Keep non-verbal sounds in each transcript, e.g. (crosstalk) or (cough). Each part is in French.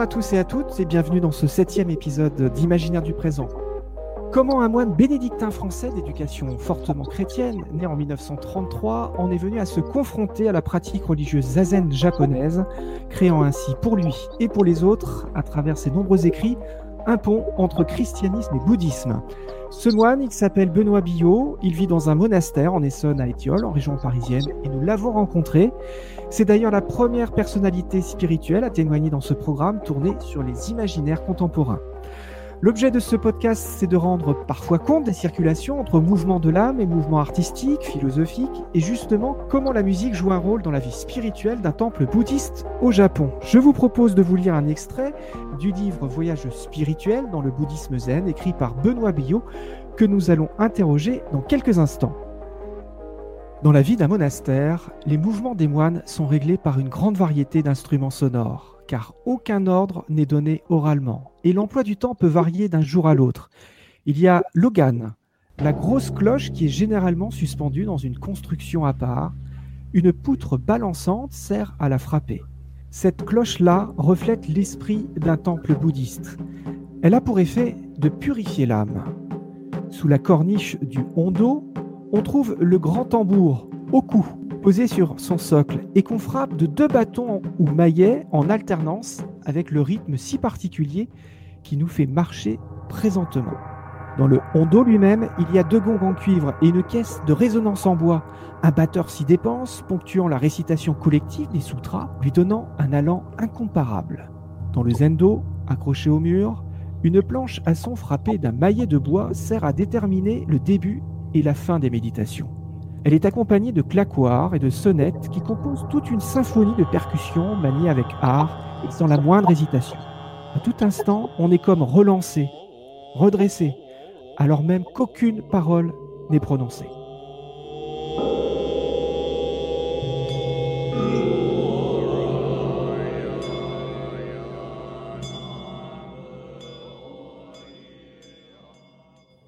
Bonjour à tous et à toutes et bienvenue dans ce septième épisode d'Imaginaire du présent. Comment un moine bénédictin français d'éducation fortement chrétienne, né en 1933, en est venu à se confronter à la pratique religieuse zazen japonaise, créant ainsi pour lui et pour les autres, à travers ses nombreux écrits, un pont entre christianisme et bouddhisme. Ce moine, il s'appelle Benoît Billot, il vit dans un monastère en Essonne à Étiole, en région parisienne, et nous l'avons rencontré. C'est d'ailleurs la première personnalité spirituelle à témoigner dans ce programme tourné sur les imaginaires contemporains. L'objet de ce podcast, c'est de rendre parfois compte des circulations entre mouvements de l'âme et mouvements artistiques, philosophiques, et justement comment la musique joue un rôle dans la vie spirituelle d'un temple bouddhiste au Japon. Je vous propose de vous lire un extrait du livre Voyage spirituel dans le bouddhisme zen, écrit par Benoît Billot, que nous allons interroger dans quelques instants. Dans la vie d'un monastère, les mouvements des moines sont réglés par une grande variété d'instruments sonores car aucun ordre n'est donné oralement, et l'emploi du temps peut varier d'un jour à l'autre. Il y a l'ogan, la grosse cloche qui est généralement suspendue dans une construction à part. Une poutre balançante sert à la frapper. Cette cloche-là reflète l'esprit d'un temple bouddhiste. Elle a pour effet de purifier l'âme. Sous la corniche du hondo, on trouve le grand tambour, au cou, posé sur son socle et qu'on frappe de deux bâtons ou maillets en alternance avec le rythme si particulier qui nous fait marcher présentement. Dans le hondo lui-même, il y a deux gongs en cuivre et une caisse de résonance en bois. Un batteur s'y dépense, ponctuant la récitation collective des sutras, lui donnant un allant incomparable. Dans le zendo, accroché au mur, une planche à son frappé d'un maillet de bois sert à déterminer le début et la fin des méditations. Elle est accompagnée de claquoirs et de sonnettes qui composent toute une symphonie de percussions maniées avec art et sans la moindre hésitation. À tout instant, on est comme relancé, redressé, alors même qu'aucune parole n'est prononcée.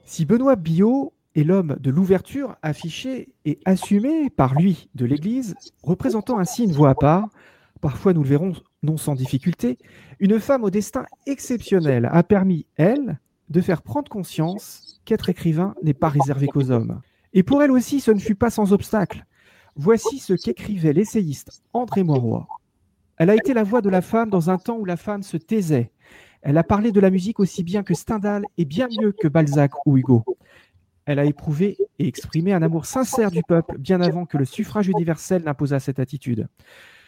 Si Benoît Biot et l'homme de l'ouverture affiché et assumé par lui de l'Église, représentant ainsi une voix à part, parfois nous le verrons non sans difficulté, une femme au destin exceptionnel a permis, elle, de faire prendre conscience qu'être écrivain n'est pas réservé qu'aux hommes. Et pour elle aussi, ce ne fut pas sans obstacle. Voici ce qu'écrivait l'essayiste André Mauroy. Elle a été la voix de la femme dans un temps où la femme se taisait. Elle a parlé de la musique aussi bien que Stendhal et bien mieux que Balzac ou Hugo. Elle a éprouvé et exprimé un amour sincère du peuple bien avant que le suffrage universel n'imposât cette attitude.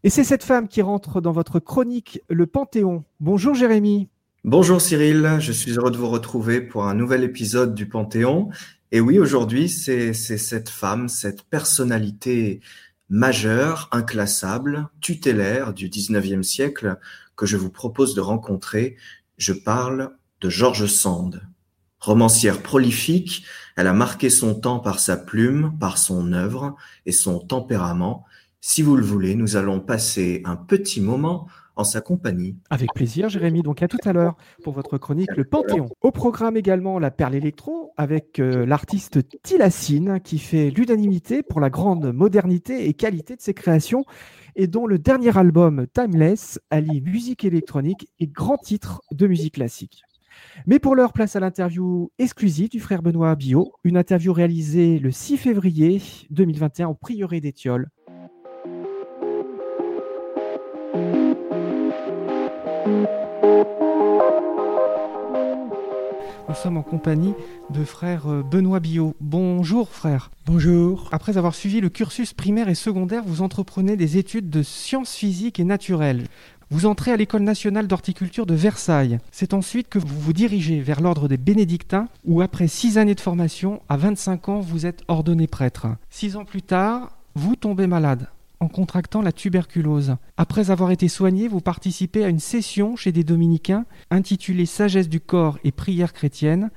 Et c'est cette femme qui rentre dans votre chronique Le Panthéon. Bonjour Jérémy. Bonjour Cyril, je suis heureux de vous retrouver pour un nouvel épisode du Panthéon. Et oui, aujourd'hui, c'est cette femme, cette personnalité majeure, inclassable, tutélaire du 19e siècle que je vous propose de rencontrer. Je parle de George Sand. Romancière prolifique, elle a marqué son temps par sa plume, par son œuvre et son tempérament. Si vous le voulez, nous allons passer un petit moment en sa compagnie. Avec plaisir, Jérémy. Donc à tout à l'heure pour votre chronique Le Panthéon. Au programme également La Perle électro avec euh, l'artiste Tilacine qui fait l'unanimité pour la grande modernité et qualité de ses créations et dont le dernier album Timeless allie musique électronique et grands titres de musique classique. Mais pour l'heure, place à l'interview exclusive du frère Benoît Bio, une interview réalisée le 6 février 2021 au prieuré d'Étiole. Nous sommes en compagnie de frère euh, Benoît Bio. Bonjour frère. Bonjour. Après avoir suivi le cursus primaire et secondaire, vous entreprenez des études de sciences physiques et naturelles. Vous entrez à l'école nationale d'horticulture de Versailles. C'est ensuite que vous vous dirigez vers l'ordre des bénédictins, où après six années de formation, à 25 ans, vous êtes ordonné prêtre. Six ans plus tard, vous tombez malade en contractant la tuberculose. Après avoir été soigné, vous participez à une session chez des dominicains intitulée Sagesse du corps et prière chrétienne.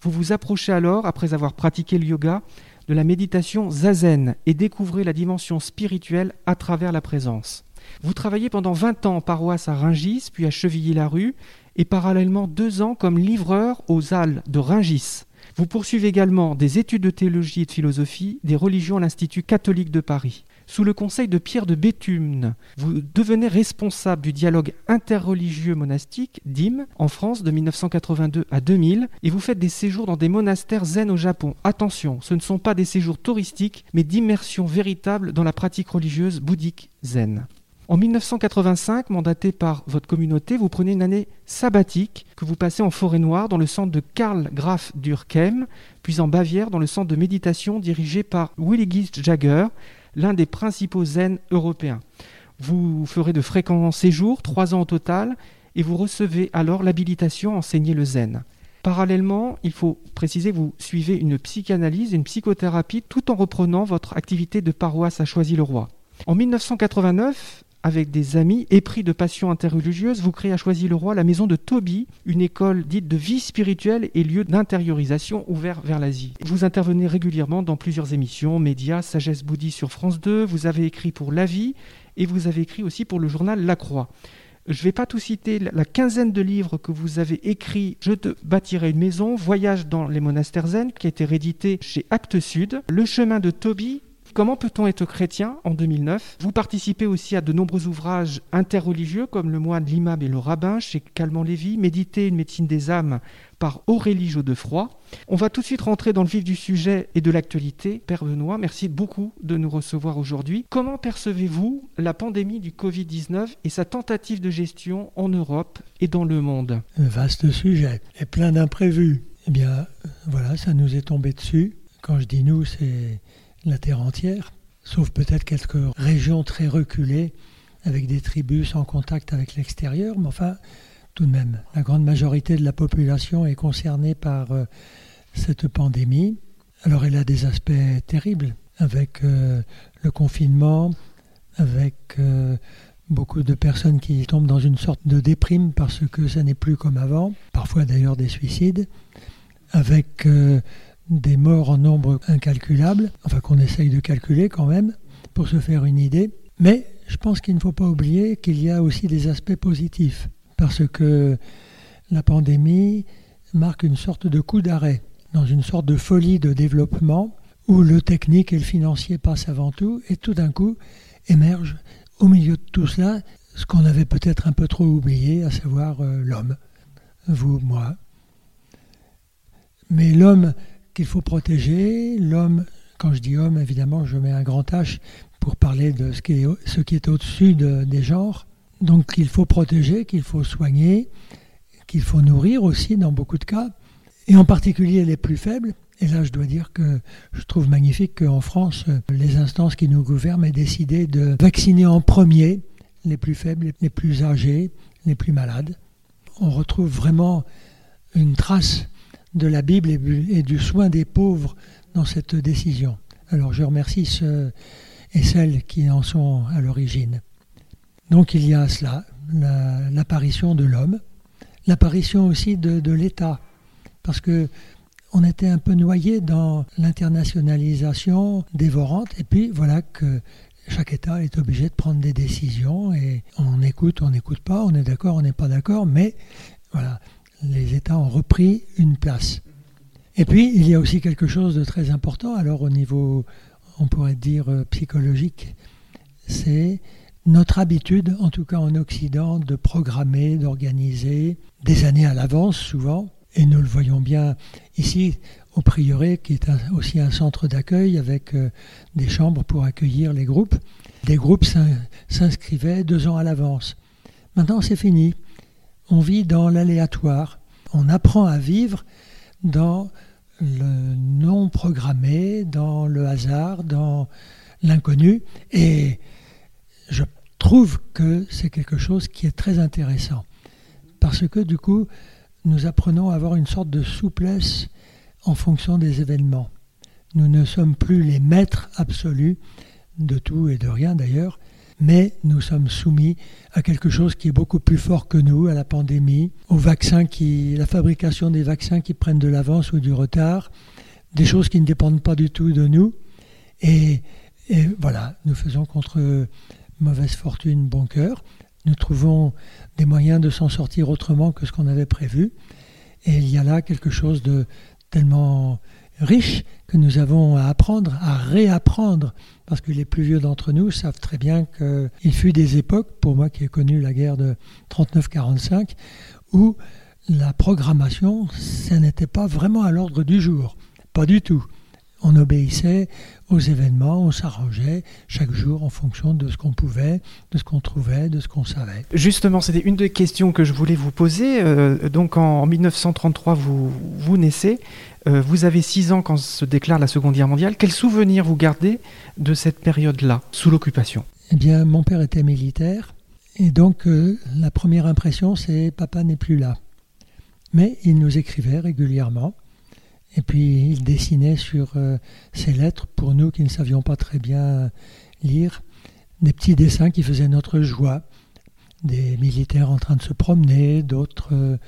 Vous vous approchez alors, après avoir pratiqué le yoga, de la méditation zazen et découvrez la dimension spirituelle à travers la présence. Vous travaillez pendant 20 ans en paroisse à Ringis, puis à Chevilly-la-Rue, et parallèlement deux ans comme livreur aux Halles de Ringis. Vous poursuivez également des études de théologie et de philosophie, des religions à l'Institut catholique de Paris. Sous le conseil de Pierre de Béthune, vous devenez responsable du dialogue interreligieux monastique, DIM, en France de 1982 à 2000, et vous faites des séjours dans des monastères zen au Japon. Attention, ce ne sont pas des séjours touristiques, mais d'immersion véritable dans la pratique religieuse bouddhique zen. En 1985, mandaté par votre communauté, vous prenez une année sabbatique que vous passez en forêt noire dans le centre de Karl Graf Durkheim, puis en Bavière dans le centre de méditation dirigé par Willigis Jagger, l'un des principaux zen européens. Vous ferez de fréquents séjours, trois ans au total, et vous recevez alors l'habilitation à enseigner le zen. Parallèlement, il faut préciser vous suivez une psychanalyse, une psychothérapie, tout en reprenant votre activité de paroisse à Choisy-le-Roi. En 1989, avec des amis, épris de passion interreligieuse, vous créez à Choisy-le-Roi la maison de Toby, une école dite de vie spirituelle et lieu d'intériorisation ouvert vers l'Asie. Vous intervenez régulièrement dans plusieurs émissions, médias, sagesse bouddhiste sur France 2, vous avez écrit pour La Vie et vous avez écrit aussi pour le journal La Croix. Je ne vais pas tout citer, la quinzaine de livres que vous avez écrits, Je te bâtirai une maison, Voyage dans les monastères zen, qui a été réédité chez Actes Sud, Le chemin de Toby, Comment peut-on être chrétien en 2009 Vous participez aussi à de nombreux ouvrages interreligieux comme Le moine, l'imam et le rabbin chez Calment Lévy, Méditer une médecine des âmes par Aurélie Jodefroy. On va tout de suite rentrer dans le vif du sujet et de l'actualité. Père Benoît, merci beaucoup de nous recevoir aujourd'hui. Comment percevez-vous la pandémie du Covid-19 et sa tentative de gestion en Europe et dans le monde? Un vaste sujet et plein d'imprévus. Eh bien, voilà, ça nous est tombé dessus. Quand je dis nous, c'est la terre entière, sauf peut-être quelques régions très reculées avec des tribus sans contact avec l'extérieur, mais enfin, tout de même, la grande majorité de la population est concernée par euh, cette pandémie. Alors elle a des aspects terribles, avec euh, le confinement, avec euh, beaucoup de personnes qui tombent dans une sorte de déprime parce que ça n'est plus comme avant, parfois d'ailleurs des suicides, avec des morts en nombre incalculable, enfin qu'on essaye de calculer quand même, pour se faire une idée. Mais je pense qu'il ne faut pas oublier qu'il y a aussi des aspects positifs, parce que la pandémie marque une sorte de coup d'arrêt, dans une sorte de folie de développement, où le technique et le financier passent avant tout, et tout d'un coup émerge au milieu de tout cela ce qu'on avait peut-être un peu trop oublié, à savoir euh, l'homme, vous, moi. Mais l'homme qu'il faut protéger. L'homme, quand je dis homme, évidemment, je mets un grand H pour parler de ce qui est, au-dessus des genres. Donc qu'il faut protéger, qu'il faut soigner, qu'il faut nourrir aussi dans beaucoup de cas, et en particulier les plus faibles. Et là, je dois dire que je trouve magnifique qu'en France, les instances qui nous gouvernent aient décidé de vacciner en premier les plus faibles, les plus âgés, les plus malades. On retrouve vraiment une trace de la Bible et du soin des pauvres dans cette décision. Alors je remercie ceux et celles qui en sont à l'origine. Donc il y a cela, l'apparition de l'homme, l'apparition aussi de, l'État, parce que on était un peu noyé dans l'internationalisation dévorante, et puis voilà que chaque État est obligé de prendre des décisions, et on écoute, on n'écoute pas, on est d'accord, on n'est pas d'accord, mais voilà, les États ont repris une place. Et puis, il y a aussi quelque chose de très important, alors au niveau, on pourrait dire, euh, psychologique, c'est notre habitude, en tout cas en Occident, de programmer, d'organiser, des années à l'avance souvent, et nous le voyons bien ici au prieuré, qui est aussi un centre d'accueil avec euh, des chambres pour accueillir les groupes. Des groupes s'inscrivaient deux ans à l'avance. Maintenant, c'est fini on vit dans l'aléatoire. On apprend à vivre dans le non programmé, dans le hasard, dans l'inconnu. Et je trouve que c'est quelque chose qui est très intéressant. Parce que du coup, nous apprenons à avoir une sorte de souplesse en fonction des événements. Nous ne sommes plus les maîtres absolus de tout et de rien d'ailleurs, mais nous sommes soumis à quelque chose qui est beaucoup plus fort que nous, à la pandémie, aux vaccins qui, la fabrication des vaccins qui prennent de l'avance ou du retard, des choses qui ne dépendent pas du tout de nous. Et, voilà, nous faisons contre mauvaise fortune bon cœur. Nous trouvons des moyens de s'en sortir autrement que ce qu'on avait prévu. Et il y a là quelque chose de tellement riche que nous avons à apprendre, à réapprendre, parce que les plus vieux d'entre nous savent très bien qu'il fut des époques, pour moi qui ai connu la guerre de 39-45, où la programmation, ça n'était pas vraiment à l'ordre du jour, pas du tout. On obéissait aux événements, on s'arrangeait chaque jour en fonction de ce qu'on pouvait, de ce qu'on trouvait, de ce qu'on savait. Justement, c'était une des questions que je voulais vous poser. Euh, donc en 1933, vous, vous naissez. Euh, vous avez six ans quand se déclare la Seconde Guerre mondiale. Quel souvenir vous gardez de cette période-là, sous l'occupation? Eh bien, mon père était militaire. Et donc, euh, la première impression, c'est papa n'est plus là. Mais il nous écrivait régulièrement. Et puis il dessinait sur euh, ces lettres, pour nous qui ne savions pas très bien lire, des petits dessins qui faisaient notre joie. Des militaires en train de se promener, d'autres euh,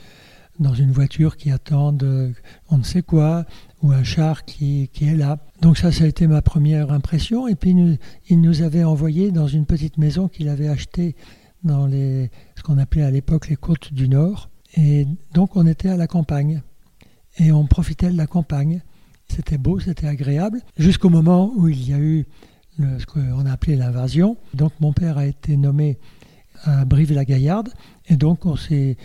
dans une voiture qui attendent euh, on ne sait quoi, ou un char qui, qui, est là. Donc ça, ça a été ma première impression. Et puis il nous avait envoyé dans une petite maison qu'il avait achetée dans les, ce qu'on appelait à l'époque les côtes du Nord. Et donc on était à la campagne et on profitait de la campagne. C'était beau, c'était agréable, jusqu'au moment où il y a eu ce qu'on a appelé l'invasion. Donc mon père a été nommé à Brive-la-Gaillarde, et donc on s'est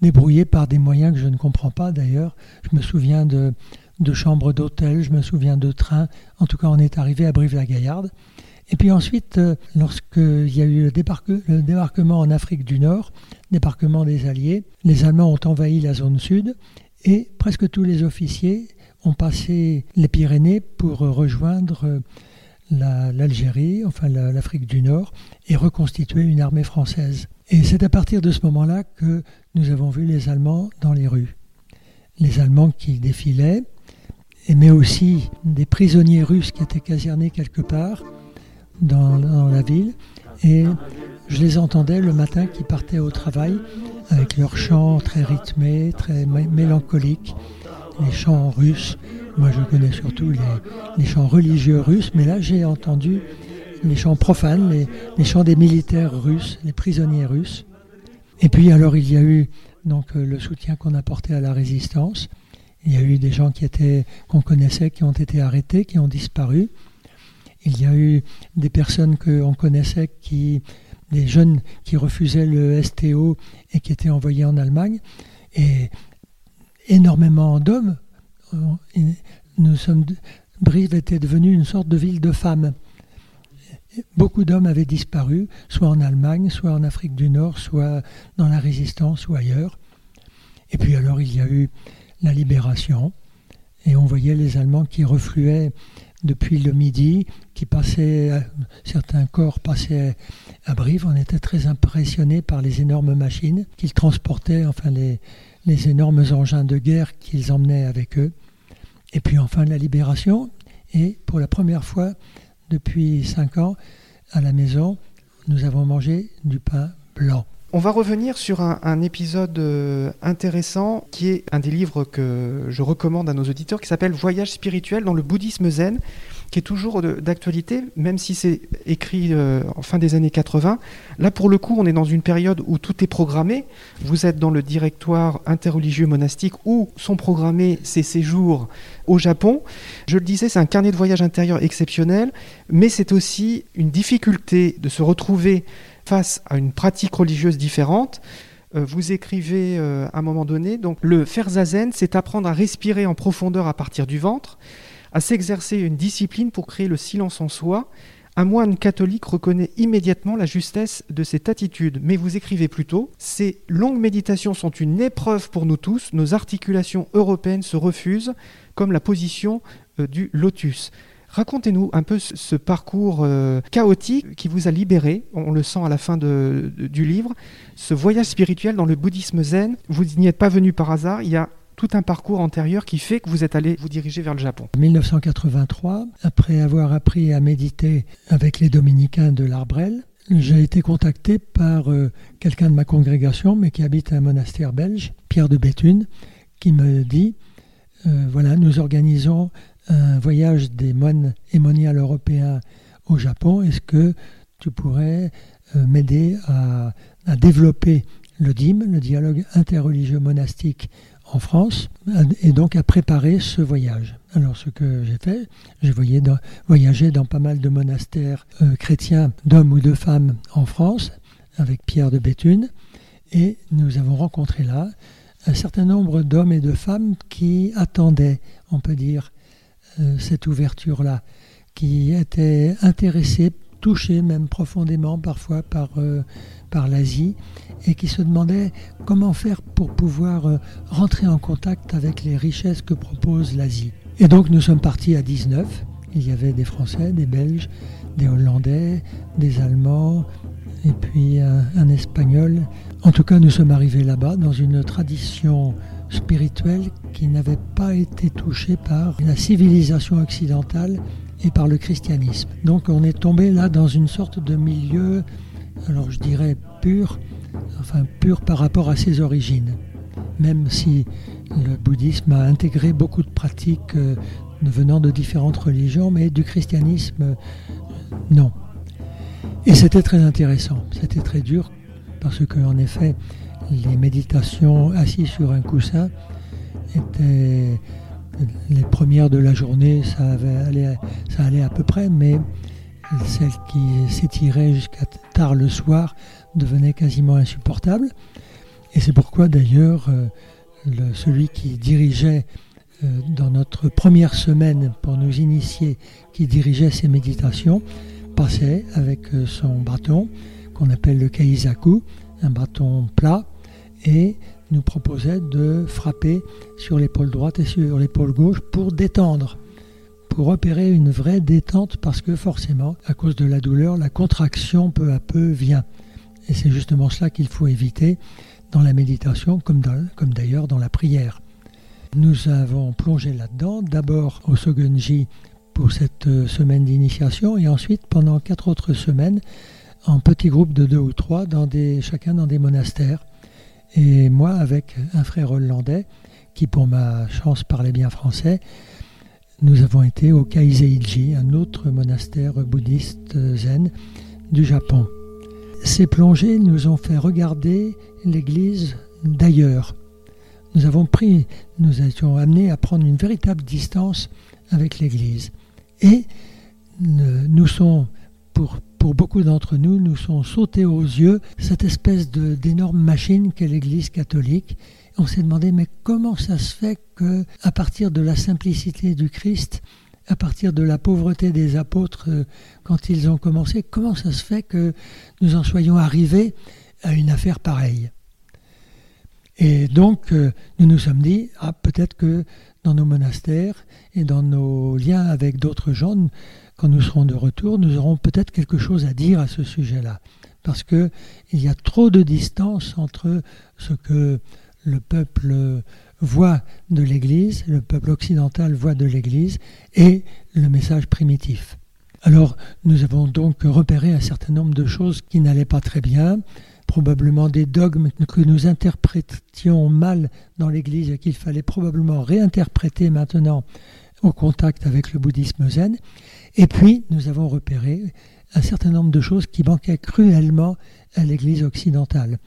débrouillé par des moyens que je ne comprends pas d'ailleurs. Je me souviens de, de chambres d'hôtel, je me souviens de trains. En tout cas, on est arrivé à Brive-la-Gaillarde. Et puis ensuite, euh, lorsqu'il y a eu le, le, débarquement en Afrique du Nord, débarquement des Alliés, les Allemands ont envahi la zone sud et presque tous les officiers ont passé les Pyrénées pour rejoindre euh, l'Algérie, enfin l'Afrique du Nord, et reconstituer une armée française. Et c'est à partir de ce moment-là que nous avons vu les Allemands dans les rues. Les Allemands qui défilaient, mais aussi des prisonniers russes qui étaient casernés quelque part dans, dans la ville. Et je les entendais le matin qui partaient au travail avec leurs chants très rythmés, très mélancoliques, les chants russes. Moi, je connais surtout les, chants religieux russes, mais là, j'ai entendu les chants profanes, les, chants des militaires russes, les prisonniers russes. Et puis, alors, il y a eu donc euh, le soutien qu'on apportait à la résistance. Il y a eu des gens qui étaient qu'on connaissait, qui ont été arrêtés, qui ont disparu. Il y a eu des personnes qu'on connaissait qui des jeunes qui refusaient le STO et qui étaient envoyés en Allemagne, et énormément d'hommes. Nous sommes, Brive était devenue une sorte de ville de femmes. Beaucoup d'hommes avaient disparu, soit en Allemagne, soit en Afrique du Nord, soit dans la résistance ou ailleurs. Et puis alors il y a eu la libération, et on voyait les Allemands qui refluaient depuis le midi, qui passaient, certains corps passaient à Brive. On était très impressionnés par les énormes machines qu'ils transportaient, enfin les, les énormes engins de guerre qu'ils emmenaient avec eux. Et puis enfin la libération. Et pour la première fois depuis cinq ans, à la maison, nous avons mangé du pain blanc. On va revenir sur un, épisode euh, intéressant qui est un des livres que je recommande à nos auditeurs qui s'appelle Voyage spirituel dans le bouddhisme zen, qui est toujours d'actualité, même si c'est écrit euh, en fin des années 80. Là, pour le coup, on est dans une période où tout est programmé. Vous êtes dans le directoire interreligieux monastique où sont programmés ces séjours au Japon. Je le disais, c'est un carnet de voyage intérieur exceptionnel, mais c'est aussi une difficulté de se retrouver face à une pratique religieuse différente, euh, vous écrivez euh, à un moment donné, donc le faire zazen, c'est apprendre à respirer en profondeur à partir du ventre, à s'exercer une discipline pour créer le silence en soi. Un moine catholique reconnaît immédiatement la justesse de cette attitude. Mais vous écrivez plutôt Ces longues méditations sont une épreuve pour nous tous. Nos articulations européennes se refusent, comme la position euh, du lotus. Racontez-nous un peu ce, parcours euh, chaotique qui vous a libéré, on le sent à la fin du livre, ce voyage spirituel dans le bouddhisme zen. Vous n'y êtes pas venu par hasard, il y a tout un parcours antérieur qui fait que vous êtes allé vous diriger vers le Japon. En 1983, après avoir appris à méditer avec les dominicains de l'Arbrel, j'ai été contacté par euh, quelqu'un de ma congrégation, mais qui habite un monastère belge, Pierre de Béthune, qui me dit, euh, voilà, nous organisons un voyage des moines émoniales européens au Japon, est-ce que tu pourrais euh, m'aider à, développer le DIM, le dialogue interreligieux monastique en France et donc à préparer ce voyage? Alors ce que j'ai fait, j'ai voyagé dans pas mal de monastères euh, chrétiens d'hommes ou de femmes en France avec Pierre de Béthune et nous avons rencontré là un certain nombre d'hommes et de femmes qui attendaient, on peut dire, cette ouverture-là, qui étaient intéressés, touchés même profondément parfois par, euh, par l'Asie, et qui se demandaient comment faire pour pouvoir euh, rentrer en contact avec les richesses que propose l'Asie. Et donc nous sommes partis à 19. Il y avait des Français, des Belges, des Hollandais, des Allemands, et puis un Espagnol. En tout cas, nous sommes arrivés là-bas dans une tradition spirituelle qui n'avait pas été touchée par la civilisation occidentale et par le christianisme. Donc on est tombé là dans une sorte de milieu, alors je dirais pur, enfin pur par rapport à ses origines. Même si le bouddhisme a intégré beaucoup de pratiques euh, venant de différentes religions, mais du christianisme, euh, non. Et c'était très intéressant, c'était très dur, parce qu'en effet, les méditations assis sur un coussin étaient les premières de la journée, ça allait à peu près, mais celles qui s'étiraient jusqu'à tard le soir devenaient quasiment insupportables. Et c'est pourquoi d'ailleurs euh, celui qui dirigeait euh, dans notre première semaine pour nous initier, qui dirigeait ces méditations, passait avec euh, son bâton qu'on appelle le kaizaku, un bâton plat, et nous proposait de frapper sur l'épaule droite et sur l'épaule gauche pour détendre, pour opérer une vraie détente parce que forcément, à cause de la douleur, la contraction peu à peu vient. Et c'est justement cela qu'il faut éviter dans la méditation comme, d'ailleurs dans la prière. Nous avons plongé là-dedans, d'abord au Sogunji pour cette euh, semaine d'initiation et ensuite pendant quatre autres semaines en petits groupes de deux ou trois, chacun dans des monastères. Et moi, avec un frère hollandais, qui pour ma chance parlait bien français, nous avons été au Kaiseiji, un autre monastère bouddhiste zen du Japon. Ces plongées nous ont fait regarder l'église d'ailleurs. Nous avons pris, nous étions amenés à prendre une véritable distance avec l'église. Et nous sommes, pour pour beaucoup d'entre nous, nous sont sautés aux yeux cette espèce d'énorme machine qu'est l'Église catholique. On s'est demandé mais comment ça se fait que, à partir de la simplicité du Christ, à partir de la pauvreté des apôtres euh, quand ils ont commencé, comment ça se fait que nous en soyons arrivés à une affaire pareille? Et donc, euh, nous nous sommes dit, ah, peut-être que dans nos monastères et dans nos liens avec d'autres gens, quand nous serons de retour, nous aurons peut-être quelque chose à dire à ce sujet-là. Parce qu'il y a trop de distance entre ce que le peuple voit de l'Église, le peuple occidental voit de l'Église, et le message primitif. Alors, nous avons donc repéré un certain nombre de choses qui n'allaient pas très bien, probablement des dogmes que nous interprétions mal dans l'Église et qu'il fallait probablement réinterpréter maintenant au contact avec le bouddhisme zen. Et puis, nous avons repéré un certain nombre de choses qui manquaient cruellement à l'Église occidentale,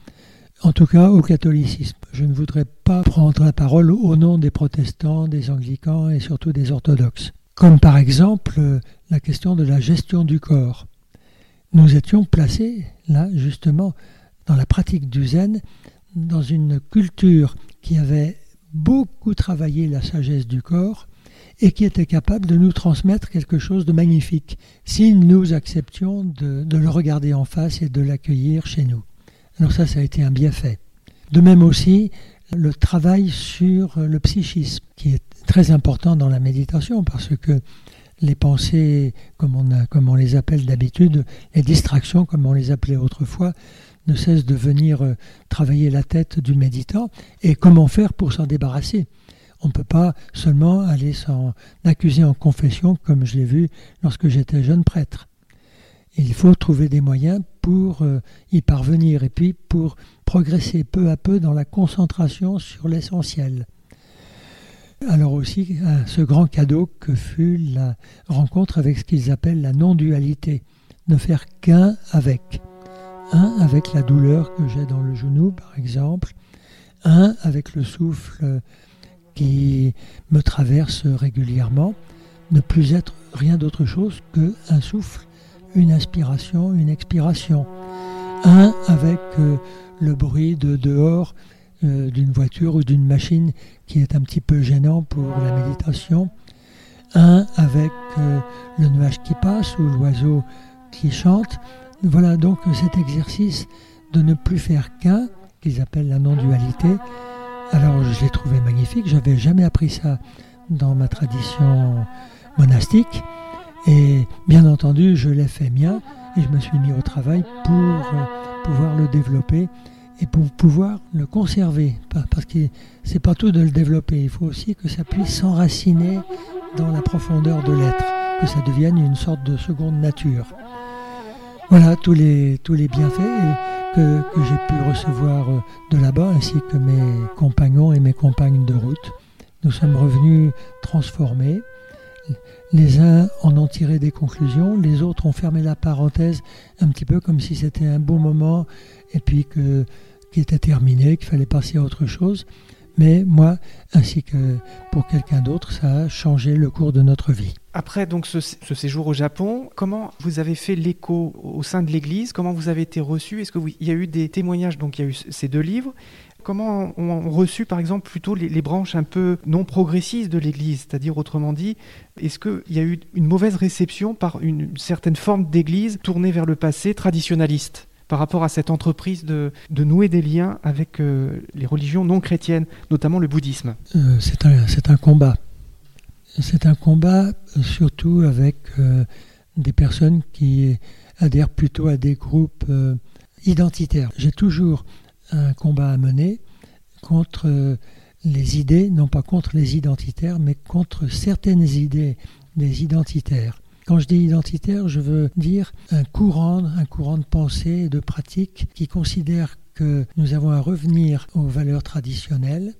en tout cas au catholicisme. Je ne voudrais pas prendre la parole au nom des protestants, des anglicans et surtout des orthodoxes, comme par exemple la question de la gestion du corps. Nous étions placés là, justement, dans la pratique du zen, dans une culture qui avait beaucoup travaillé la sagesse du corps, et qui était capable de nous transmettre quelque chose de magnifique si nous acceptions de, le regarder en face et de l'accueillir chez nous. Alors ça, ça a été un bienfait. De même aussi, le travail sur le psychisme, qui est très important dans la méditation, parce que les pensées, comme on, comme on les appelle d'habitude, les distractions, comme on les appelait autrefois, ne cessent de venir euh, travailler la tête du méditant. Et comment faire pour s'en débarrasser? On ne peut pas seulement aller s'en accuser en confession comme je l'ai vu lorsque j'étais jeune prêtre. Il faut trouver des moyens pour euh, y parvenir et puis pour progresser peu à peu dans la concentration sur l'essentiel. Alors aussi, ce grand cadeau que fut la rencontre avec ce qu'ils appellent la non-dualité, ne faire qu'un avec. Un avec la douleur que j'ai dans le genou, par exemple, Un avec le souffle qui me traverse régulièrement, ne plus être rien d'autre chose qu'un souffle, une inspiration, une expiration. Un avec euh, le bruit de dehors euh, d'une voiture ou d'une machine qui est un petit peu gênant pour la méditation. Un avec euh, le nuage qui passe ou l'oiseau qui chante. Voilà donc cet exercice de ne plus faire qu'un, qu'ils appellent la non-dualité. Alors je l'ai trouvé magnifique, j'avais jamais appris ça dans ma tradition monastique. Et bien entendu, je l'ai fait mien et je me suis mis au travail pour euh, pouvoir le développer et pour pouvoir le conserver. Parce que c'est pas tout de le développer, il faut aussi que ça puisse s'enraciner dans la profondeur de l'être, que ça devienne une sorte de seconde nature. Voilà tous les, tous les bienfaits que, j'ai pu recevoir euh, de là-bas, ainsi que mes compagnons et mes compagnes de route. Nous sommes revenus transformés. Les uns en ont tiré des conclusions, les autres ont fermé la parenthèse un petit peu comme si c'était un beau moment et puis que qui était terminé, qu'il fallait passer à autre chose. Mais moi, ainsi que pour quelqu'un d'autre, ça a changé le cours de notre vie. Après donc ce, séjour au Japon, comment vous avez fait l'écho au sein de l'Église? Comment vous avez été reçu? Est-ce qu'il y a eu des témoignages? Donc il y a eu ces deux livres. Comment ont reçu, par exemple, plutôt les, branches un peu non progressistes de l'Église? C'est-à-dire, autrement dit, est-ce qu'il y a eu une mauvaise réception par une, certaine forme d'Église tournée vers le passé traditionnaliste par rapport à cette entreprise de, nouer des liens avec euh, les religions non chrétiennes, notamment le bouddhisme? Euh, C'est un, combat. C'est un combat surtout avec des personnes qui adhèrent plutôt à des groupes identitaires. J'ai toujours un combat à mener contre euh, les idées, non pas contre les identitaires, mais contre certaines idées des identitaires. Quand je dis identitaire, je veux dire un courant, un courant de pensée et de pratique qui considère que nous avons à revenir aux valeurs traditionnelles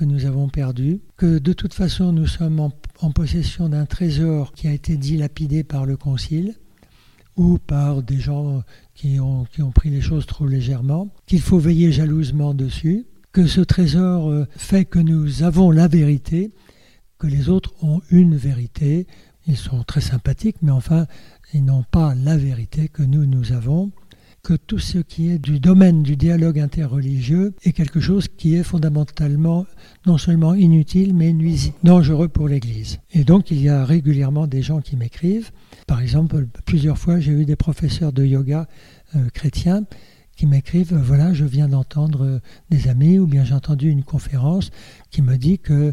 que nous avons perdues, que de toute façon nous sommes en, en possession d'un trésor qui a été dilapidé par le Concile, ou par des gens qui ont, qui ont pris les choses trop légèrement, qu'il faut veiller jalousement dessus, que ce trésor euh, fait que nous avons la vérité, que les autres ont une vérité. Ils sont très sympathiques, mais enfin, ils n'ont pas la vérité que nous, nous avons que tout ce qui est du domaine du dialogue interreligieux est quelque chose qui est fondamentalement non seulement inutile, mais nuisible, dangereux pour l'Église. Et donc il y a régulièrement des gens qui m'écrivent. Par exemple, plusieurs fois j'ai eu des professeurs de yoga euh, chrétiens qui m'écrivent, voilà, je viens d'entendre euh, des amis, ou bien j'ai entendu une conférence qui me dit que euh,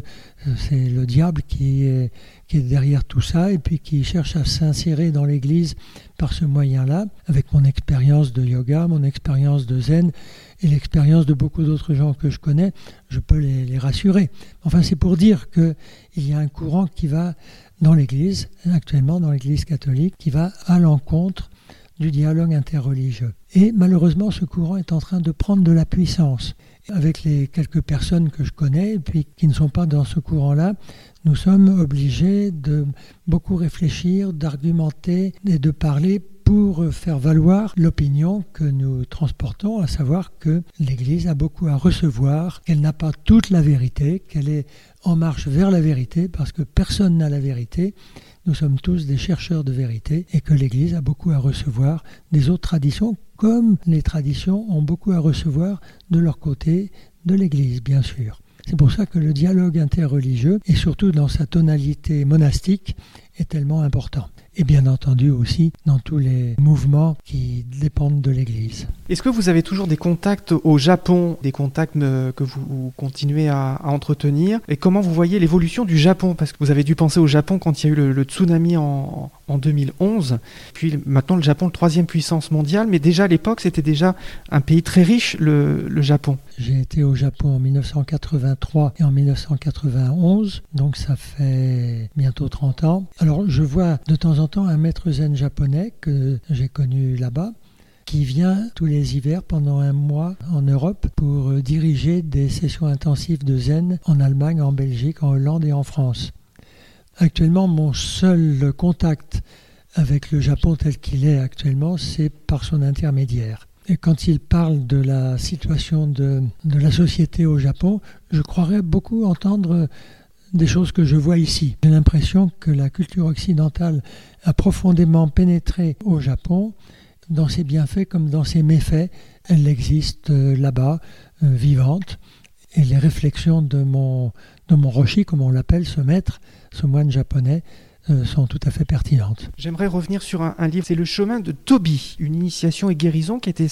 c'est le diable qui est, qui est derrière tout ça, et puis qui cherche à s'insérer dans l'Église par ce moyen-là, avec mon expérience de yoga, mon expérience de zen, et l'expérience de beaucoup d'autres gens que je connais, je peux les, les rassurer. Enfin, c'est pour dire qu'il y a un courant qui va dans l'Église, actuellement dans l'Église catholique, qui va à l'encontre du dialogue interreligieux. Et malheureusement, ce courant est en train de prendre de la puissance. Avec les quelques personnes que je connais et puis qui ne sont pas dans ce courant-là, nous sommes obligés de beaucoup réfléchir, d'argumenter et de parler pour faire valoir l'opinion que nous transportons, à savoir que l'Église a beaucoup à recevoir, qu'elle n'a pas toute la vérité, qu'elle est en marche vers la vérité, parce que personne n'a la vérité, nous sommes tous des chercheurs de vérité et que l'Église a beaucoup à recevoir des autres traditions, comme les traditions ont beaucoup à recevoir de leur côté de l'Église, bien sûr. C'est pour ça que le dialogue interreligieux, et surtout dans sa tonalité monastique, est tellement important et bien entendu aussi dans tous les mouvements qui dépendent de l'Église. Est-ce que vous avez toujours des contacts au Japon, des contacts euh, que vous continuez à, entretenir? Et comment vous voyez l'évolution du Japon? Parce que vous avez dû penser au Japon quand il y a eu le, tsunami en, en, 2011, puis maintenant le Japon, le troisième puissance mondiale, mais déjà à l'époque c'était déjà un pays très riche, le, le Japon. J'ai été au Japon en 1983 et en 1991, donc ça fait bientôt 30 ans. Alors je vois de temps en un maître zen japonais que j'ai connu là-bas qui vient tous les hivers pendant un mois en Europe pour diriger des sessions intensives de zen en Allemagne, en Belgique, en Hollande et en France. Actuellement, mon seul contact avec le Japon tel qu'il est actuellement, c'est par son intermédiaire. Et quand il parle de la situation de la société au Japon, je croirais beaucoup entendre des choses que je vois ici. J'ai l'impression que la culture occidentale a profondément pénétré au Japon, dans ses bienfaits comme dans ses méfaits. Elle existe euh, là-bas, euh, vivante. Et les réflexions de mon, de mon Roshi, comme on l'appelle, ce maître, ce moine japonais, sont tout à fait pertinentes. J'aimerais revenir sur un, livre, c'est Le chemin de Toby, une initiation et guérison qui a été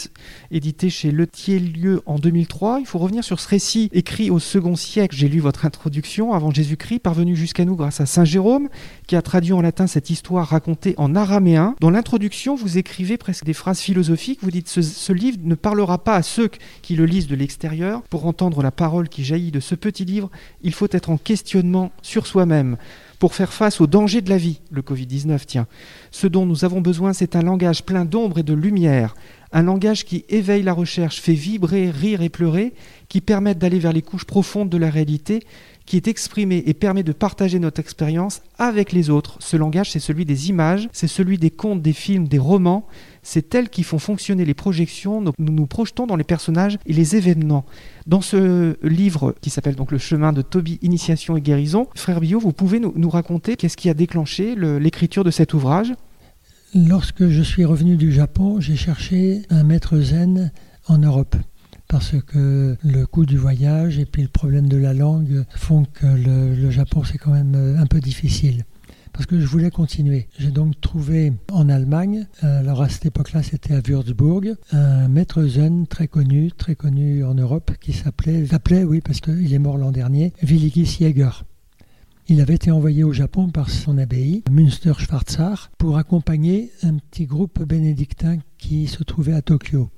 édité chez Le Lieu en 2003. Il faut revenir sur ce récit écrit au second siècle. J'ai lu votre introduction avant Jésus-Christ, parvenu jusqu'à nous grâce à Saint Jérôme, qui a traduit en latin cette histoire racontée en araméen. Dans l'introduction, vous écrivez presque des phrases philosophiques. Vous dites ce livre ne parlera pas à ceux qui le lisent de l'extérieur. Pour entendre la parole qui jaillit de ce petit livre, il faut être en questionnement sur soi-même pour faire face aux dangers de la vie, le Covid-19 tient. Ce dont nous avons besoin, c'est un langage plein d'ombre et de lumière, un langage qui éveille la recherche, fait vibrer, rire et pleurer, qui permette d'aller vers les couches profondes de la réalité, qui est exprimé et permet de partager notre expérience avec les autres. Ce langage, c'est celui des images, c'est celui des contes, des films, des romans, c'est elles qui font fonctionner les projections, nous nous projetons dans les personnages et les événements. Dans ce livre qui s'appelle donc Le chemin de Toby, Initiation et guérison, frère Billot, vous pouvez nous, raconter qu'est-ce qui a déclenché l'écriture de cet ouvrage? Lorsque je suis revenu du Japon, j'ai cherché un maître zen en Europe. Parce que le coût du voyage et puis le problème de la langue font que le Japon c'est quand même un peu difficile parce que je voulais continuer. J'ai donc trouvé en Allemagne, euh, alors à cette époque-là c'était à Würzburg, un maître zen très connu, très connu en Europe, qui s'appelait, s'appelait oui parce qu'il est mort l'an dernier, Willigis Jäger. Il avait été envoyé au Japon par son abbaye, Münster Schwarzach, pour accompagner un petit groupe bénédictin qui se trouvait à Tokyo.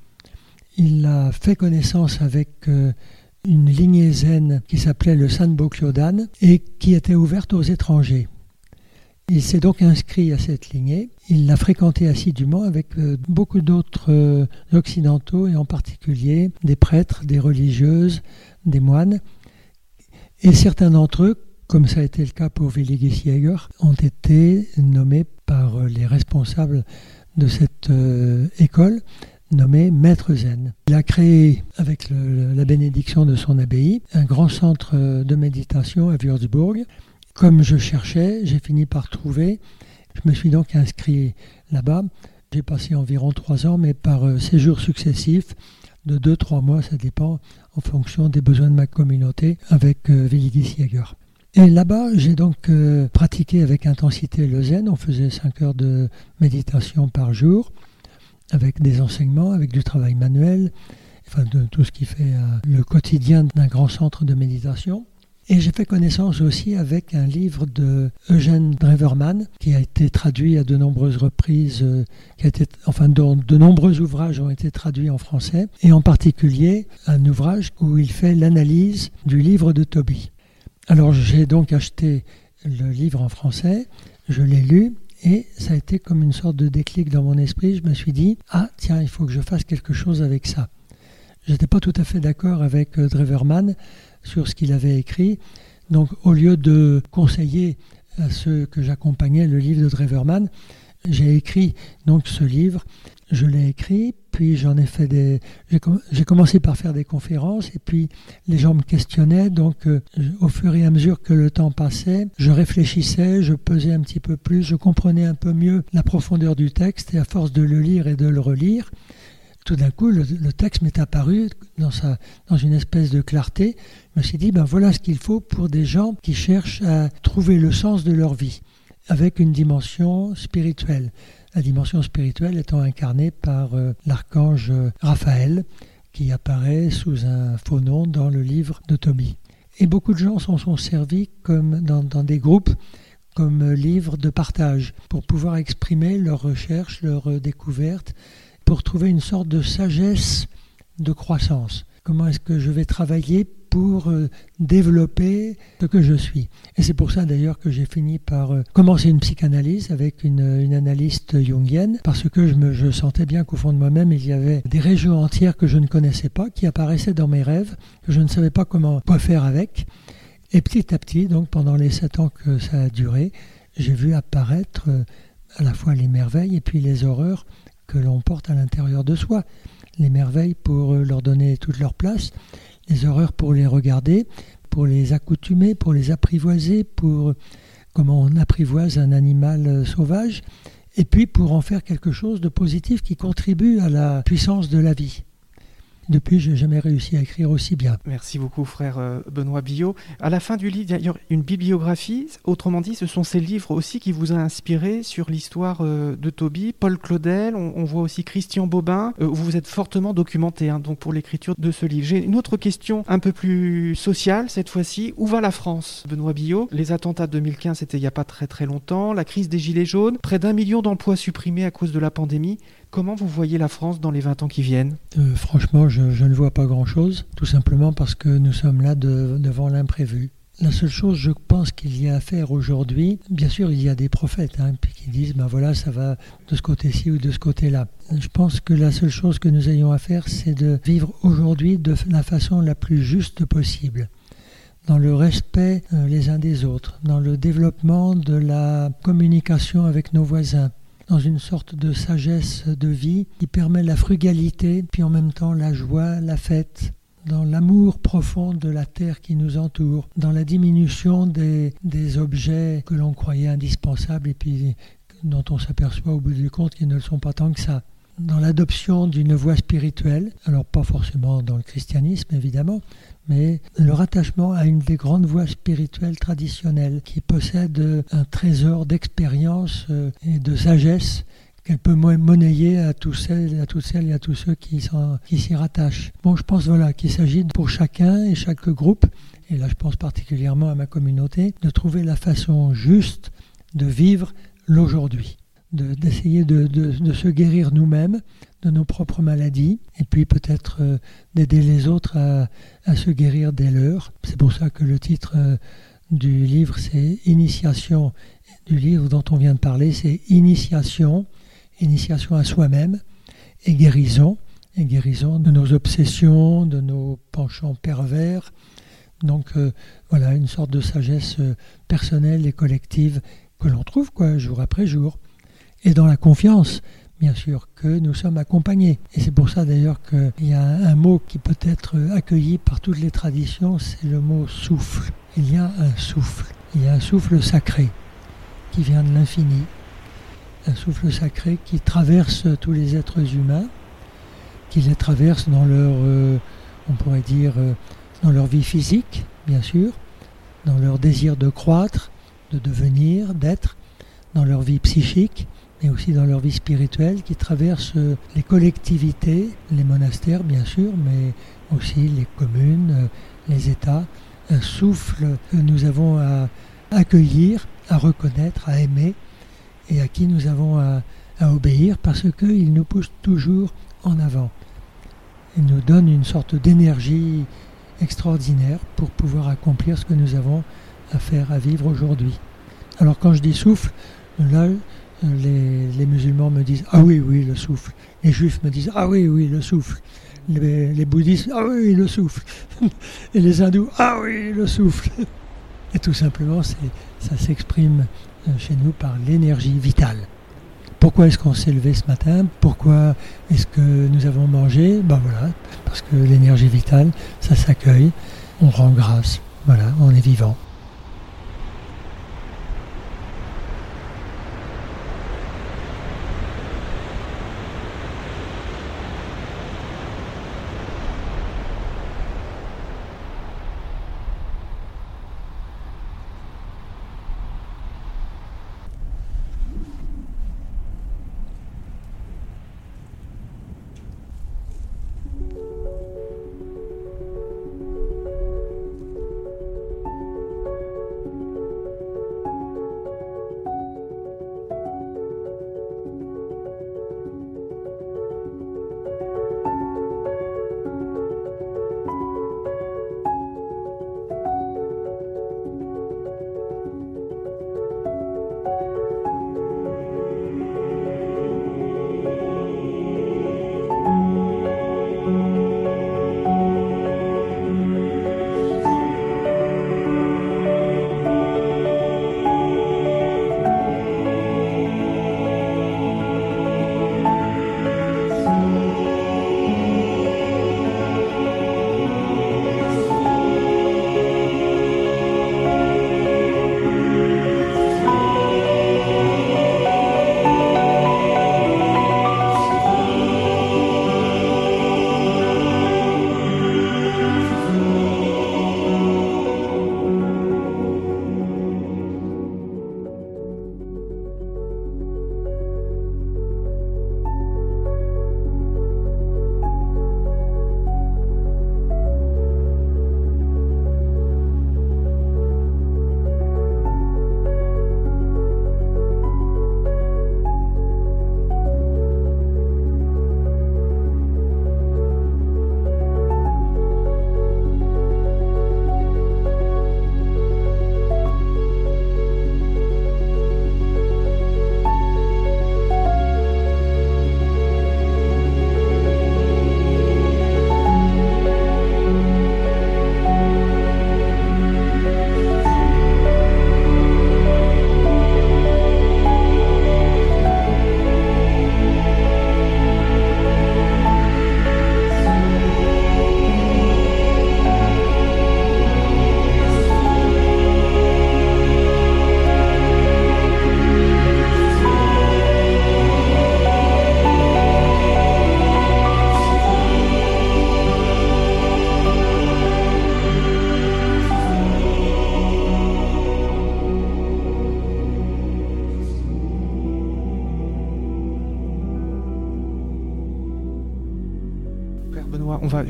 Il a fait connaissance avec euh, une lignée zen qui s'appelait le Sanbo Kyodan et qui était ouverte aux étrangers. Il s'est donc inscrit à cette lignée. Il l'a fréquenté assidûment avec euh, beaucoup d'autres euh, occidentaux et en particulier des prêtres, des religieuses, des moines. Et certains d'entre eux, comme ça a été le cas pour Willigis Jäger, ont été nommés par euh, les responsables de cette école nommé Maître Zen. Il a créé, avec la bénédiction de son abbaye, un grand centre de méditation à Würzburg comme je cherchais, j'ai fini par trouver. Je me suis donc inscrit là-bas. J'ai passé environ trois ans, mais par euh, séjours successifs, de deux, trois mois, ça dépend, en fonction des besoins de ma communauté, avec euh. Et là-bas, j'ai donc euh, pratiqué avec intensité le zen. On faisait cinq heures de méditation par jour, avec des enseignements, avec du travail manuel, enfin de tout ce qui fait euh, le quotidien d'un grand centre de méditation. Et j'ai fait connaissance aussi avec un livre de Eugène Dreverman qui a été traduit à de nombreuses reprises, euh, qui a été, enfin dont de nombreux ouvrages ont été traduits en français, et en particulier un ouvrage où il fait l'analyse du livre de Toby. Alors j'ai donc acheté le livre en français, je l'ai lu et ça a été comme une sorte de déclic dans mon esprit. Je me suis dit, ah tiens, il faut que je fasse quelque chose avec ça. Je n'étais pas tout à fait d'accord avec euh, Dreverman sur ce qu'il avait écrit. Donc au lieu de conseiller à ceux que j'accompagnais le livre de Dreverman, j'ai écrit donc ce livre. Je l'ai écrit, puis j'en ai fait des. J'ai commencé par faire des conférences, et puis les gens me questionnaient. Donc, euh, au fur et à mesure que le temps passait, je réfléchissais, je pesais un petit peu plus, je comprenais un peu mieux la profondeur du texte, et à force de le lire et de le relire, tout d'un coup, le, texte m'est apparu dans, sa, dans une espèce de clarté. Je me suis dit, ben voilà ce qu'il faut pour des gens qui cherchent à trouver le sens de leur vie, avec une dimension spirituelle. La dimension spirituelle étant incarnée par euh, l'archange Raphaël, qui apparaît sous un faux nom dans le livre de Tommy. Et beaucoup de gens s'en sont servis comme dans, dans des groupes comme livre de partage pour pouvoir exprimer leurs recherches, leurs découvertes pour trouver une sorte de sagesse de croissance. Comment est-ce que je vais travailler pour euh, développer ce que je suis? Et c'est pour ça d'ailleurs que j'ai fini par euh, commencer une psychanalyse avec une, analyste jungienne, parce que je, me, sentais bien qu'au fond de moi-même, il y avait des régions entières que je ne connaissais pas, qui apparaissaient dans mes rêves, que je ne savais pas comment quoi faire avec. Et petit à petit, donc pendant les sept ans que ça a duré, j'ai vu apparaître euh, à la fois les merveilles et puis les horreurs que l'on porte à l'intérieur de soi. les merveilles pour leur donner toute leur place, les horreurs pour les regarder, pour les accoutumer, pour les apprivoiser, pour comment on apprivoise un animal sauvage, et puis pour en faire quelque chose de positif qui contribue à la puissance de la vie. Depuis, je n'ai jamais réussi à écrire aussi bien. Merci beaucoup, frère euh, Benoît Billot. À la fin du livre, il y a une bibliographie. Autrement dit, ce sont ces livres aussi qui vous ont inspiré sur l'histoire euh, de Toby. Paul Claudel, on, voit aussi Christian Bobin. Euh, vous vous êtes fortement documenté hein, donc pour l'écriture de ce livre. J'ai une autre question un peu plus sociale cette fois-ci. Où va la France, Benoît Billot? Les attentats de 2015, c'était il n'y a pas très très longtemps. La crise des Gilets jaunes, près d'un million d'emplois supprimés à cause de la pandémie. Comment vous voyez la France dans les 20 ans qui viennent? Euh, Franchement, je, ne vois pas grand-chose, tout simplement parce que nous sommes là devant l'imprévu. La seule chose, je pense qu'il y a à faire aujourd'hui, bien sûr, il y a des prophètes hein, qui disent, ben voilà, ça va de ce côté-ci ou de ce côté-là. Je pense que la seule chose que nous ayons à faire, c'est de vivre aujourd'hui de la façon la plus juste possible dans le respect euh, les uns des autres, dans le développement de la communication avec nos voisins, dans une sorte de sagesse de vie qui permet la frugalité, puis en même temps la joie, la fête, dans l'amour profond de la terre qui nous entoure, dans la diminution des, des objets que l'on croyait indispensables et puis dont on s'aperçoit au bout du compte qu'ils ne le sont pas tant que ça. Dans l'adoption d'une voie spirituelle, alors pas forcément dans le christianisme évidemment, mais le rattachement à une des grandes voies spirituelles traditionnelles qui possède un trésor d'expérience euh, et de sagesse qu'elle peut monnayer à, tous celles, à toutes celles et à tous ceux qui, qui s'y rattachent. Bon, je pense voilà qu'il s'agit pour chacun et chaque groupe, et là je pense particulièrement à ma communauté, de trouver la façon juste de vivre l'aujourd'hui d'essayer de, de, se guérir nous-mêmes de nos propres maladies et puis peut-être euh, d'aider les autres à, à, se guérir des leurs. C'est pour ça que le titre euh, du livre, c'est Initiation. Du livre dont on vient de parler, c'est Initiation, initiation à soi-même et guérison, et guérison de nos obsessions, de nos penchants pervers. Donc euh, voilà, une sorte de sagesse personnelle et collective que l'on trouve quoi, jour après jour et dans la confiance, bien sûr, que nous sommes accompagnés. Et c'est pour ça d'ailleurs qu'il y a un mot qui peut être accueilli par toutes les traditions, c'est le mot souffle. Il y a un souffle, il y a un souffle sacré qui vient de l'infini, un souffle sacré qui traverse tous les êtres humains, qui les traverse dans leur, euh, on pourrait dire, euh, dans leur vie physique, bien sûr, dans leur désir de croître, de devenir, d'être, dans leur vie psychique, mais aussi dans leur vie spirituelle, qui traversent euh, les collectivités, les monastères bien sûr, mais aussi les communes, euh, les États, un souffle que nous avons à accueillir, à reconnaître, à aimer, et à qui nous avons à, obéir parce qu'il nous pousse toujours en avant. Il nous donne une sorte d'énergie extraordinaire pour pouvoir accomplir ce que nous avons à faire, à vivre aujourd'hui. Alors quand je dis souffle, là, les, musulmans me disent Ah oui, oui, le souffle. Les juifs me disent Ah oui, oui, le souffle. Les, bouddhistes Ah oui, le souffle. (laughs) Et les hindous Ah oui, le souffle. (laughs) Et tout simplement, ça s'exprime euh, chez nous par l'énergie vitale. Pourquoi est-ce qu'on s'est levé ce matin? Pourquoi est-ce que nous avons mangé? Ben voilà, parce que l'énergie vitale, ça s'accueille, on rend grâce, voilà, on est vivant.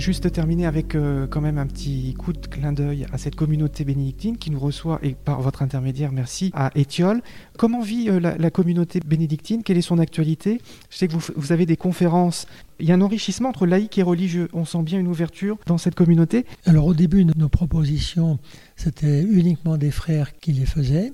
Juste terminer avec euh, quand même un petit coup de clin d'œil à cette communauté bénédictine qui nous reçoit, et par votre intermédiaire, merci, à Étiole. Comment vit euh, la, communauté bénédictine? Quelle est son actualité? Je sais que vous, avez des conférences. Il y a un enrichissement entre laïcs et religieux. On sent bien une ouverture dans cette communauté. Alors au début nos propositions, c'était uniquement des frères qui les faisaient.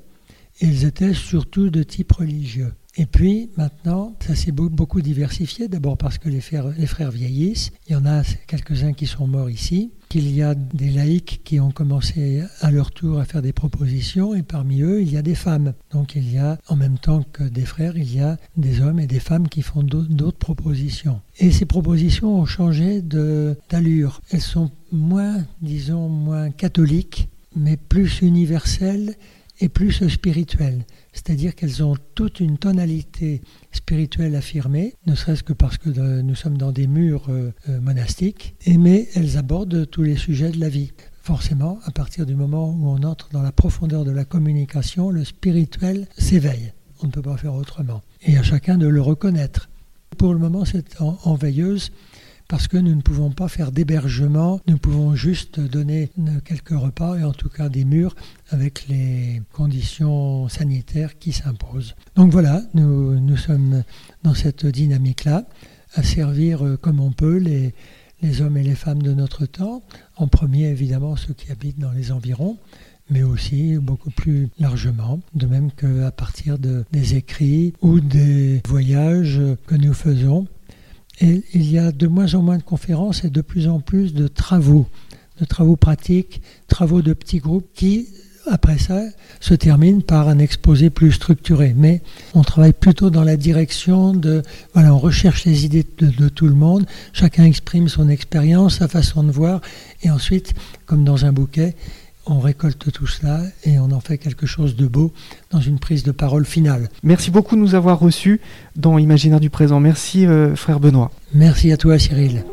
Ils étaient surtout de type religieux. Et puis maintenant, ça s'est beaucoup diversifié, d'abord parce que les frères, les frères, vieillissent, il y en a quelques-uns qui sont morts ici, qu'il y a des laïcs qui ont commencé à leur tour à faire des propositions, et parmi eux, il y a des femmes. Donc il y a, en même temps que des frères, il y a des hommes et des femmes qui font d'autres propositions. Et ces propositions ont changé d'allure. Elles sont moins, disons, moins catholiques, mais plus universelles et plus spirituelles c'est-à-dire qu'elles ont toute une tonalité spirituelle affirmée, ne serait-ce que parce que nous sommes dans des murs euh, euh, monastiques, mais elles abordent tous les sujets de la vie. Forcément, à partir du moment où on entre dans la profondeur de la communication, le spirituel s'éveille. On ne peut pas faire autrement. Et à chacun de le reconnaître. Pour le moment, c'est en veilleuse parce que nous ne pouvons pas faire d'hébergement, nous pouvons juste donner quelques repas et en tout cas des murs avec les conditions sanitaires qui s'imposent. Donc voilà, nous, nous sommes dans cette dynamique-là, à servir euh, comme on peut les, hommes et les femmes de notre temps, en premier évidemment ceux qui habitent dans les environs, mais aussi beaucoup plus largement, de même qu'à partir de, des écrits ou des voyages que nous faisons, il y a de moins en moins de conférences et de plus en plus de travaux, de travaux pratiques, travaux de petits groupes qui, après ça, se terminent par un exposé plus structuré. Mais on travaille plutôt dans la direction de, voilà, on recherche les idées de tout le monde, chacun exprime son expérience, sa façon de voir, et ensuite, comme dans un bouquet, on récolte tout cela et on en fait quelque chose de beau dans une prise de parole finale. Merci beaucoup de nous avoir reçus dans Imaginaire du présent. Merci euh, frère Benoît. Merci à toi Cyril.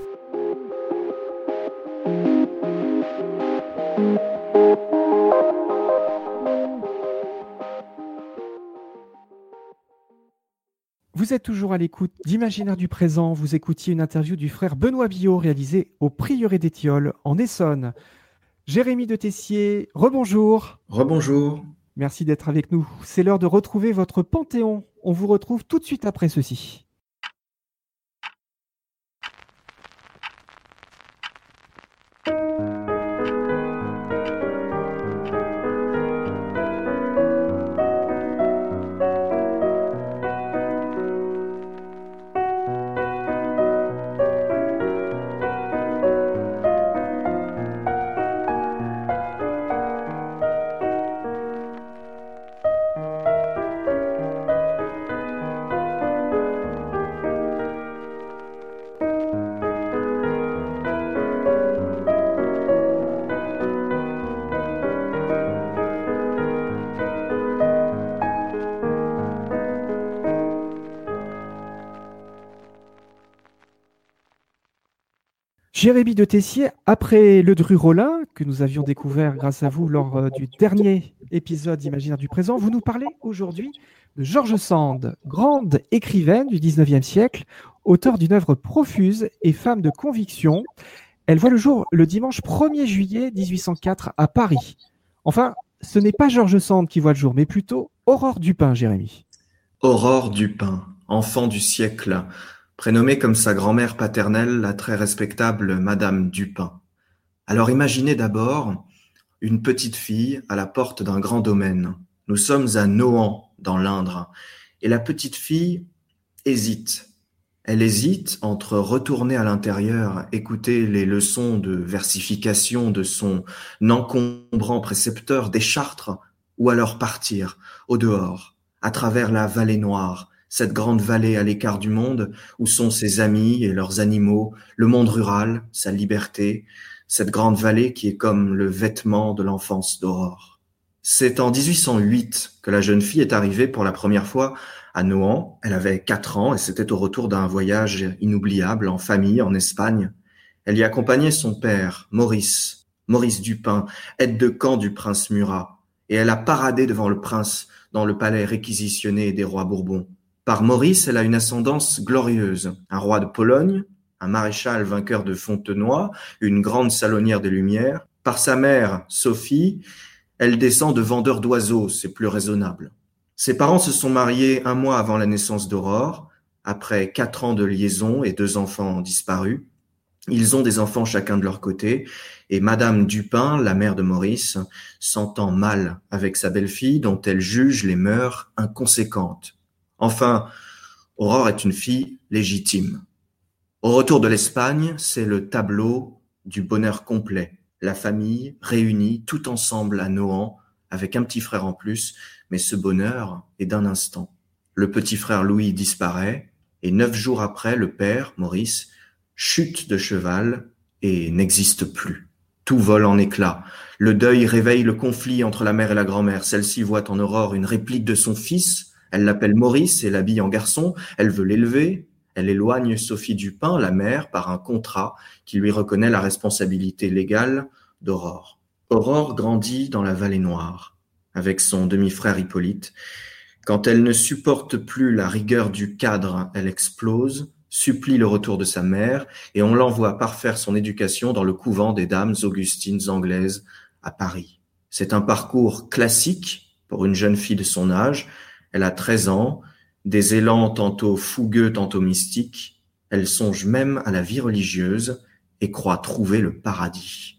Vous êtes toujours à l'écoute d'Imaginaire du présent. Vous écoutiez une interview du frère Benoît Billot réalisée au Prieuré d'Étiole en Essonne. Jérémy de Tessier, rebonjour. Rebonjour. Merci d'être avec nous. C'est l'heure de retrouver votre Panthéon. On vous retrouve tout de suite après ceci. Jérémy de Tessier, après le Dru-Rollin, que nous avions découvert grâce à vous lors euh, du dernier épisode Imaginaire du présent, vous nous parlez aujourd'hui de George Sand, grande écrivaine du 19e siècle, auteur d'une œuvre profuse et femme de conviction. Elle voit le jour le dimanche 1er juillet 1804 à Paris. Enfin, ce n'est pas George Sand qui voit le jour, mais plutôt Aurore Dupin, Jérémy. Aurore Dupin, enfant du siècle, prénommée comme sa grand-mère paternelle, la très respectable Madame Dupin. Alors imaginez d'abord une petite fille à la porte d'un grand domaine. Nous sommes à Nohant, dans l'Indre, et la petite fille hésite. Elle hésite entre retourner à l'intérieur, écouter les leçons de versification de son encombrant précepteur des Chartres, ou alors partir, au dehors, à travers la vallée noire, cette grande vallée à l'écart du monde, où sont ses amis et leurs animaux, le monde rural, sa liberté, cette grande vallée qui est comme le vêtement de l'enfance d'Aurore. C'est en 1808 que la jeune fille est arrivée pour la première fois à Nohant. Elle avait quatre ans et c'était au retour d'un voyage inoubliable en famille en Espagne. Elle y accompagnait son père, Maurice, Maurice Dupin, aide de camp du prince Murat, et elle a paradé devant le prince dans le palais réquisitionné des rois Bourbons. Par Maurice, elle a une ascendance glorieuse, un roi de Pologne, un maréchal vainqueur de Fontenoy, une grande salonnière des Lumières. Par sa mère, Sophie, elle descend de vendeur d'oiseaux, c'est plus raisonnable. Ses parents se sont mariés un mois avant la naissance d'Aurore, après quatre ans de liaison et deux enfants disparus. Ils ont des enfants chacun de leur côté, et Madame Dupin, la mère de Maurice, s'entend mal avec sa belle-fille dont elle juge les mœurs inconséquentes. Enfin, Aurore est une fille légitime. Au retour de l'Espagne, c'est le tableau du bonheur complet. La famille réunie tout ensemble à Nohant, avec un petit frère en plus, mais ce bonheur est d'un instant. Le petit frère Louis disparaît, et neuf jours après, le père, Maurice, chute de cheval et n'existe plus. Tout vole en éclats. Le deuil réveille le conflit entre la mère et la grand-mère. Celle-ci voit en Aurore une réplique de son fils. Elle l'appelle Maurice et l'habille en garçon. Elle veut l'élever. Elle éloigne Sophie Dupin, la mère, par un contrat qui lui reconnaît la responsabilité légale d'Aurore. Aurore grandit dans la vallée noire avec son demi-frère Hippolyte. Quand elle ne supporte plus la rigueur du cadre, elle explose supplie le retour de sa mère et on l'envoie parfaire son éducation dans le couvent des dames augustines anglaises à Paris. C'est un parcours classique pour une jeune fille de son âge. Elle a 13 ans, des élans tantôt fougueux, tantôt mystiques. Elle songe même à la vie religieuse et croit trouver le paradis.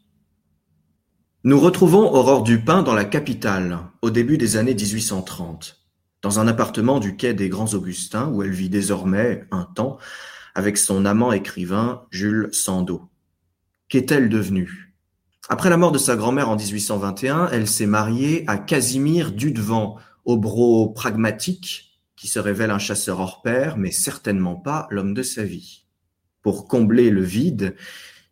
Nous retrouvons Aurore Dupin dans la capitale au début des années 1830 dans un appartement du quai des Grands Augustins où elle vit désormais un temps avec son amant écrivain Jules Sandeau. Qu'est-elle devenue? Après la mort de sa grand-mère en 1821, elle s'est mariée à Casimir Dudevant, obro pragmatique, qui se révèle un chasseur hors pair, mais certainement pas l'homme de sa vie. Pour combler le vide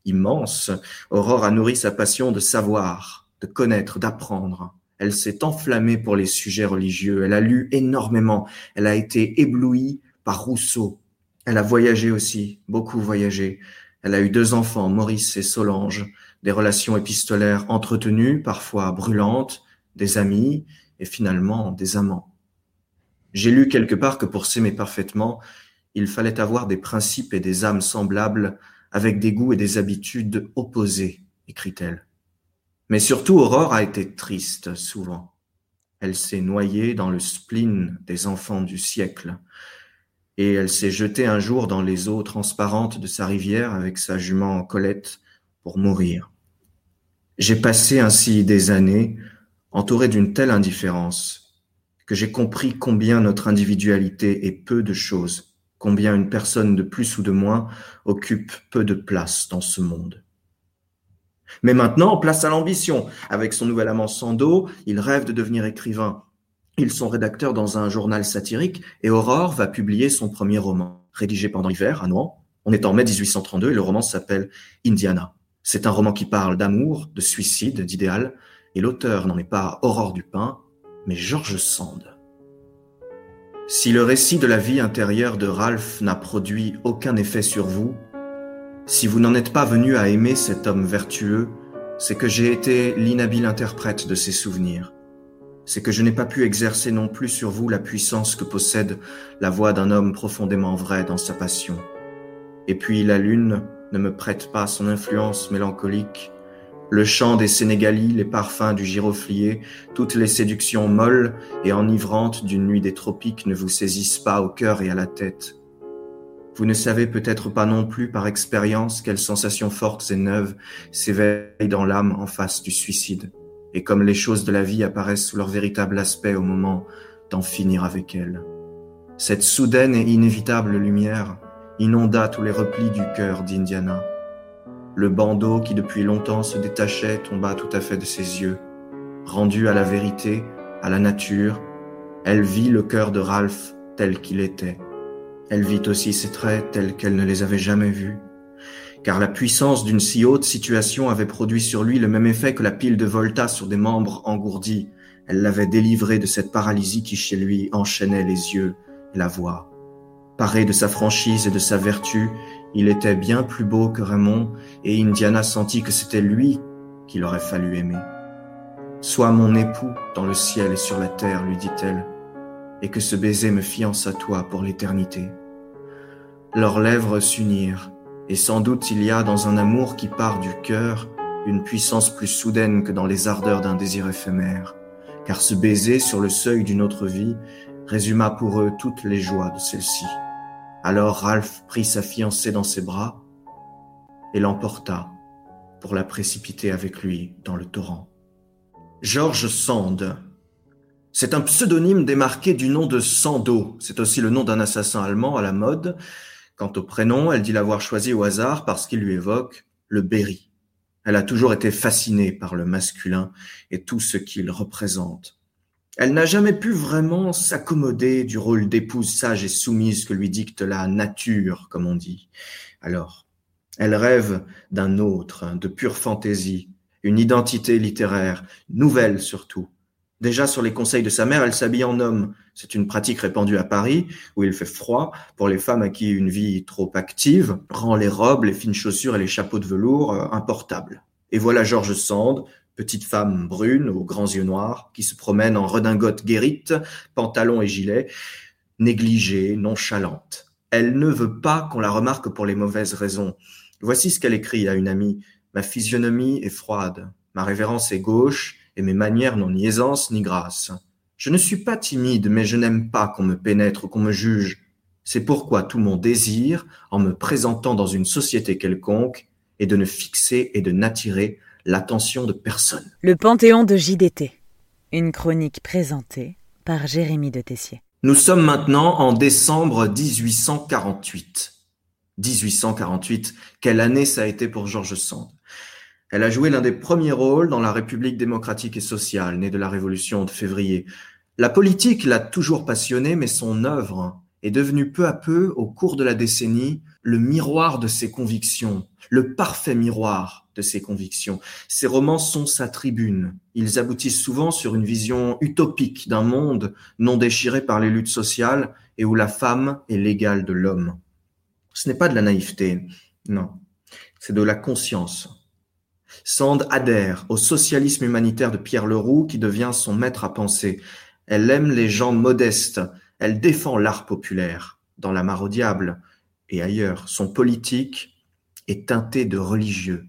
immense, Aurore a nourri sa passion de savoir, de connaître, d'apprendre. Elle s'est enflammée pour les sujets religieux. Elle a lu énormément. Elle a été éblouie par Rousseau. Elle a voyagé aussi, beaucoup voyagé. Elle a eu deux enfants, Maurice et Solange, des relations épistolaires entretenues, parfois brûlantes, des amis et finalement des amants. J'ai lu quelque part que pour s'aimer parfaitement, il fallait avoir des principes et des âmes semblables avec des goûts et des habitudes opposés, écrit-elle. Mais surtout, Aurore a été triste souvent. Elle s'est noyée dans le spleen des enfants du siècle, et elle s'est jetée un jour dans les eaux transparentes de sa rivière avec sa jument Colette pour mourir. J'ai passé ainsi des années entouré d'une telle indifférence que j'ai compris combien notre individualité est peu de choses, combien une personne de plus ou de moins occupe peu de place dans ce monde. Mais maintenant, place à l'ambition. Avec son nouvel amant Sando, il rêve de devenir écrivain. Ils sont rédacteurs dans un journal satirique et Aurore va publier son premier roman, rédigé pendant l'hiver à Nohant. On est en mai 1832 et le roman s'appelle Indiana. C'est un roman qui parle d'amour, de suicide, d'idéal, et l'auteur n'en est pas Aurore Dupin, mais George Sand. Si le récit de la vie intérieure de Ralph n'a produit aucun effet sur vous, si vous n'en êtes pas venu à aimer cet homme vertueux, c'est que j'ai été l'inhabile interprète de ses souvenirs. C'est que je n'ai pas pu exercer non plus sur vous la puissance que possède la voix d'un homme profondément vrai dans sa passion. Et puis la lune ne me prête pas son influence mélancolique. Le chant des Sénégalis, les parfums du giroflier, toutes les séductions molles et enivrantes d'une nuit des tropiques ne vous saisissent pas au cœur et à la tête. Vous ne savez peut-être pas non plus par expérience quelles sensations fortes et neuves s'éveillent dans l'âme en face du suicide, et comme les choses de la vie apparaissent sous leur véritable aspect au moment d'en finir avec elles. Cette soudaine et inévitable lumière inonda tous les replis du cœur d'Indiana. Le bandeau qui depuis longtemps se détachait tomba tout à fait de ses yeux. Rendue à la vérité, à la nature, elle vit le cœur de Ralph tel qu'il était elle vit aussi ses traits tels qu'elle ne les avait jamais vus, car la puissance d'une si haute situation avait produit sur lui le même effet que la pile de Volta sur des membres engourdis. Elle l'avait délivré de cette paralysie qui chez lui enchaînait les yeux et la voix. Paré de sa franchise et de sa vertu, il était bien plus beau que Raymond, et Indiana sentit que c'était lui qu'il aurait fallu aimer. Sois mon époux dans le ciel et sur la terre, lui dit-elle, et que ce baiser me fiance à toi pour l'éternité. Leurs lèvres s'unirent, Et sans doute il y a dans un amour qui part du cœur une puissance plus soudaine que dans les ardeurs d'un désir éphémère, car ce baiser sur le seuil d'une autre vie résuma pour eux toutes les joies de celle-ci. Alors Ralph prit sa fiancée dans ses bras et l'emporta pour la précipiter avec lui dans le torrent. George Sand. C'est un pseudonyme démarqué du nom de Sando. C'est aussi le nom d'un assassin allemand à la mode. Quant au prénom, elle dit l'avoir choisi au hasard parce qu'il lui évoque le Berry. Elle a toujours été fascinée par le masculin et tout ce qu'il représente. Elle n'a jamais pu vraiment s'accommoder du rôle d'épouse sage et soumise que lui dicte la nature, comme on dit. Alors, elle rêve d'un autre, de pure fantaisie, une identité littéraire, nouvelle surtout. Déjà sur les conseils de sa mère, elle s'habille en homme. C'est une pratique répandue à Paris, où il fait froid, pour les femmes à qui une vie trop active rend les robes, les fines chaussures et les chapeaux de velours euh, importables. Et voilà George Sand, petite femme brune aux grands yeux noirs, qui se promène en redingote guérite, pantalon et gilet, négligée, nonchalante. Elle ne veut pas qu'on la remarque pour les mauvaises raisons. Voici ce qu'elle écrit à une amie. Ma physionomie est froide, ma révérence est gauche, et mes manières n'ont ni aisance ni grâce. Je ne suis pas timide, mais je n'aime pas qu'on me pénètre, qu'on me juge. C'est pourquoi tout mon désir, en me présentant dans une société quelconque, est de ne fixer et de n'attirer l'attention de personne. Le Panthéon de JDT. Une chronique présentée par Jérémy de Tessier. Nous sommes maintenant en décembre 1848. 1848, quelle année ça a été pour George Sand? Elle a joué l'un des premiers rôles dans la République démocratique et sociale, née de la Révolution de février. La politique l'a toujours passionnée, mais son œuvre est devenue peu à peu, au cours de la décennie, le miroir de ses convictions, le parfait miroir ses convictions. Ses romans sont sa tribune. Ils aboutissent souvent sur une vision utopique d'un monde non déchiré par les luttes sociales et où la femme est l'égale de l'homme. Ce n'est pas de la naïveté, non, c'est de la conscience. Sand adhère au socialisme humanitaire de Pierre Leroux qui devient son maître à penser. Elle aime les gens modestes, elle défend l'art populaire. Dans La Mare au diable et ailleurs, son politique est teinté de religieux.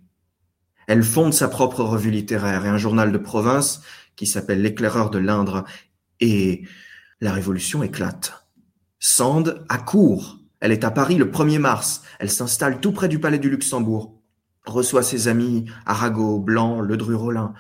Elle fonde sa propre revue littéraire et un journal de province qui s'appelle L'éclaireur de l'Indre et la révolution éclate. Sand accourt elle est à Paris le 1er mars. Elle s'installe tout près du palais du Luxembourg. Reçoit ses amis Arago, Blanc, Ledru-Rollin.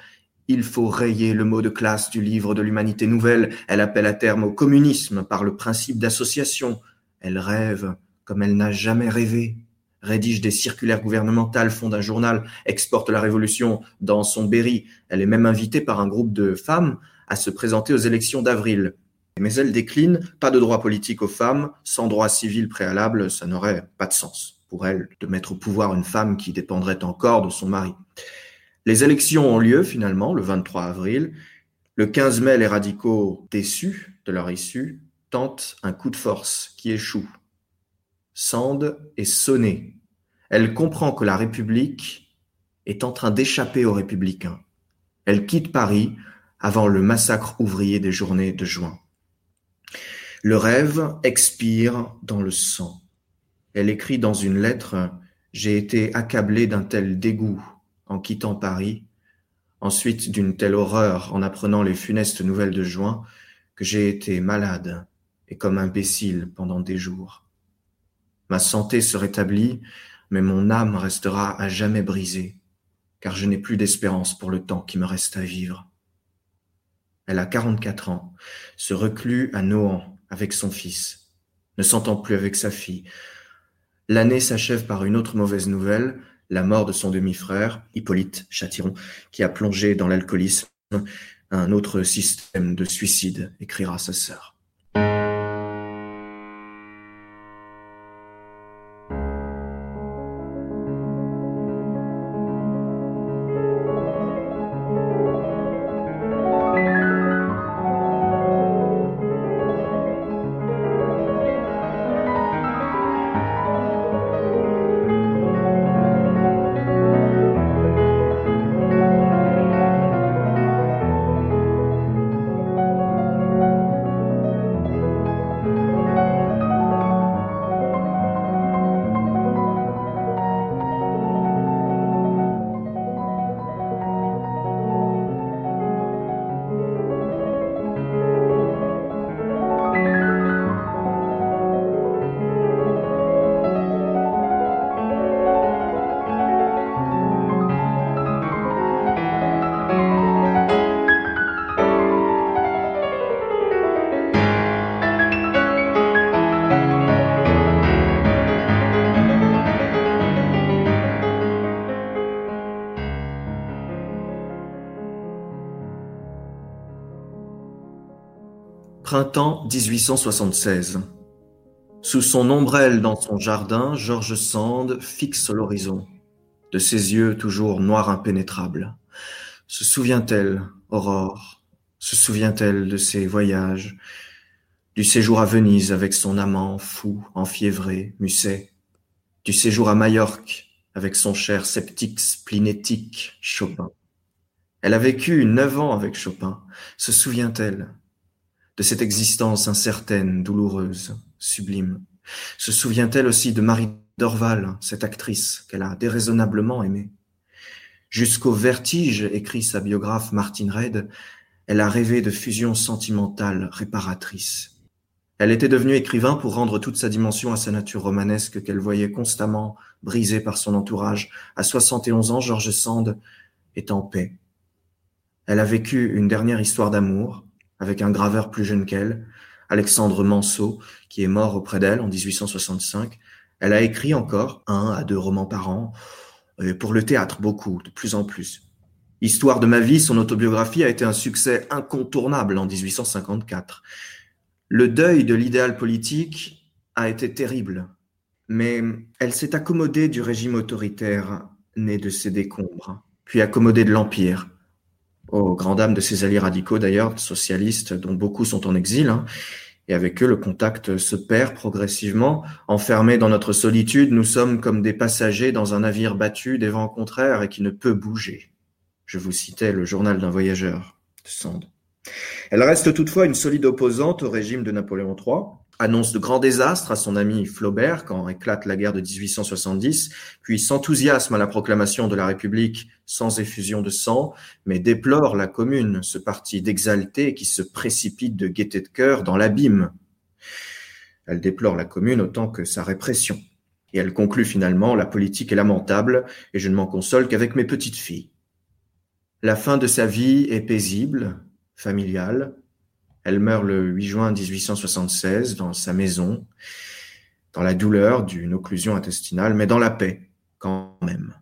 Il faut rayer le mot de classe du livre de l'humanité nouvelle. Elle appelle à terme au communisme par le principe d'association. Elle rêve comme elle n'a jamais rêvé. Rédige des circulaires gouvernementales, fonde un journal, exporte la révolution dans son Berry. Elle est même invitée par un groupe de femmes à se présenter aux élections d'avril. Mais elle décline, pas de droit politique aux femmes, sans droit civil préalable, ça n'aurait pas de sens pour elle de mettre au pouvoir une femme qui dépendrait encore de son mari. Les élections ont lieu finalement le 23 avril. Le 15 mai, les radicaux, déçus de leur issue, tentent un coup de force qui échoue. Sand est sonnée. Elle comprend que la République est en train d'échapper aux républicains. Elle quitte Paris avant le massacre ouvrier des journées de juin. Le rêve expire dans le sang. Elle écrit dans une lettre J'ai été accablée d'un tel dégoût en quittant Paris, ensuite d'une telle horreur en apprenant les funestes nouvelles de juin, que j'ai été malade et comme imbécile pendant des jours. Ma santé se rétablit, mais mon âme restera à jamais brisée, car je n'ai plus d'espérance pour le temps qui me reste à vivre. Elle a quarante-quatre ans, se reclut à Nohant, avec son fils, ne s'entend plus avec sa fille. L'année s'achève par une autre mauvaise nouvelle, la mort de son demi-frère, Hippolyte Châtiron, qui a plongé dans l'alcoolisme, un autre système de suicide, écrira sa sœur. Printemps 1876. Sous son ombrelle dans son jardin, George Sand fixe l'horizon, de ses yeux toujours noirs impénétrables. Se souvient-elle, Aurore, se souvient-elle de ses voyages, du séjour à Venise avec son amant fou, enfiévré, Musset, du séjour à Majorque avec son cher sceptique splinétique Chopin? Elle a vécu neuf ans avec Chopin. Se souvient-elle de cette existence incertaine, douloureuse, sublime Se souvient-elle aussi de Marie Dorval, cette actrice qu'elle a déraisonnablement aimée? Jusqu'au vertige, écrit sa biographe Martine Reid, elle a rêvé de fusion sentimentale réparatrice. Elle était devenue écrivain pour rendre toute sa dimension à sa nature romanesque qu'elle voyait constamment brisée par son entourage. À 71 ans, George Sand est en paix. Elle a vécu une dernière histoire d'amour, avec un graveur plus jeune qu'elle, Alexandre Manceau, qui est mort auprès d'elle en 1865. Elle a écrit encore un à deux romans par an, et pour le théâtre beaucoup, de plus en plus. Histoire de ma vie, son autobiographie a été un succès incontournable en 1854. Le deuil de l'idéal politique a été terrible, mais elle s'est accommodée du régime autoritaire né de ses décombres, puis accommodée de l'Empire, aux grandes dames de ses alliés radicaux d'ailleurs, socialistes, dont beaucoup sont en exil, hein. et avec eux le contact se perd progressivement. Enfermés dans notre solitude, nous sommes comme des passagers dans un navire battu des vents contraires et qui ne peut bouger. Je vous citais le journal d'un voyageur de Sand. Elle reste toutefois une solide opposante au régime de Napoléon III, annonce de grands désastres à son ami Flaubert quand éclate la guerre de 1870, puis s'enthousiasme à la proclamation de la République sans effusion de sang, mais déplore la Commune, ce parti d'exaltés qui se précipite de gaieté de cœur dans l'abîme. Elle déplore la Commune autant que sa répression. Et elle conclut finalement La politique est lamentable, et je ne m'en console qu'avec mes petites filles. La fin de sa vie est paisible, familiale, elle meurt le 8 juin 1876 dans sa maison, dans la douleur d'une occlusion intestinale, mais dans la paix quand même.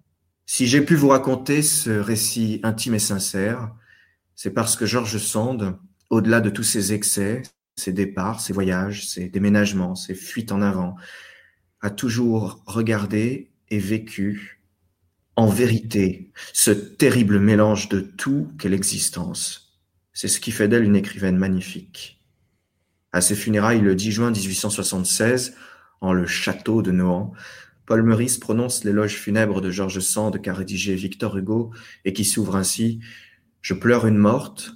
Si j'ai pu vous raconter ce récit intime et sincère, c'est parce que Georges Sand, au-delà de tous ses excès, ses départs, ses voyages, ses déménagements, ses fuites en avant, a toujours regardé et vécu en vérité ce terrible mélange de tout qu'est l'existence c'est ce qui fait d'elle une écrivaine magnifique. À ses funérailles le 10 juin 1876, en le château de Nohant, Paul Meurice prononce l'éloge funèbre de Georges Sand qu'a rédigé Victor Hugo et qui s'ouvre ainsi Je pleure une morte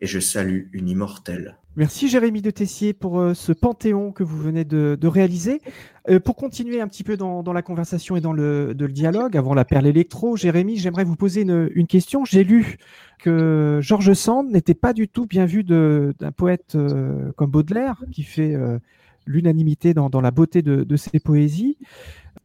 et je salue une immortelle. Merci Jérémy de Tessier pour euh, ce panthéon que vous venez de, réaliser. Euh, pour continuer un petit peu dans, la conversation et dans le, dialogue, avant la perle électro, Jérémy, j'aimerais vous poser une, question. J'ai lu que Georges Sand n'était pas du tout bien vu d'un poète euh, comme Baudelaire, qui fait l'unanimité dans, la beauté de, de ses poésies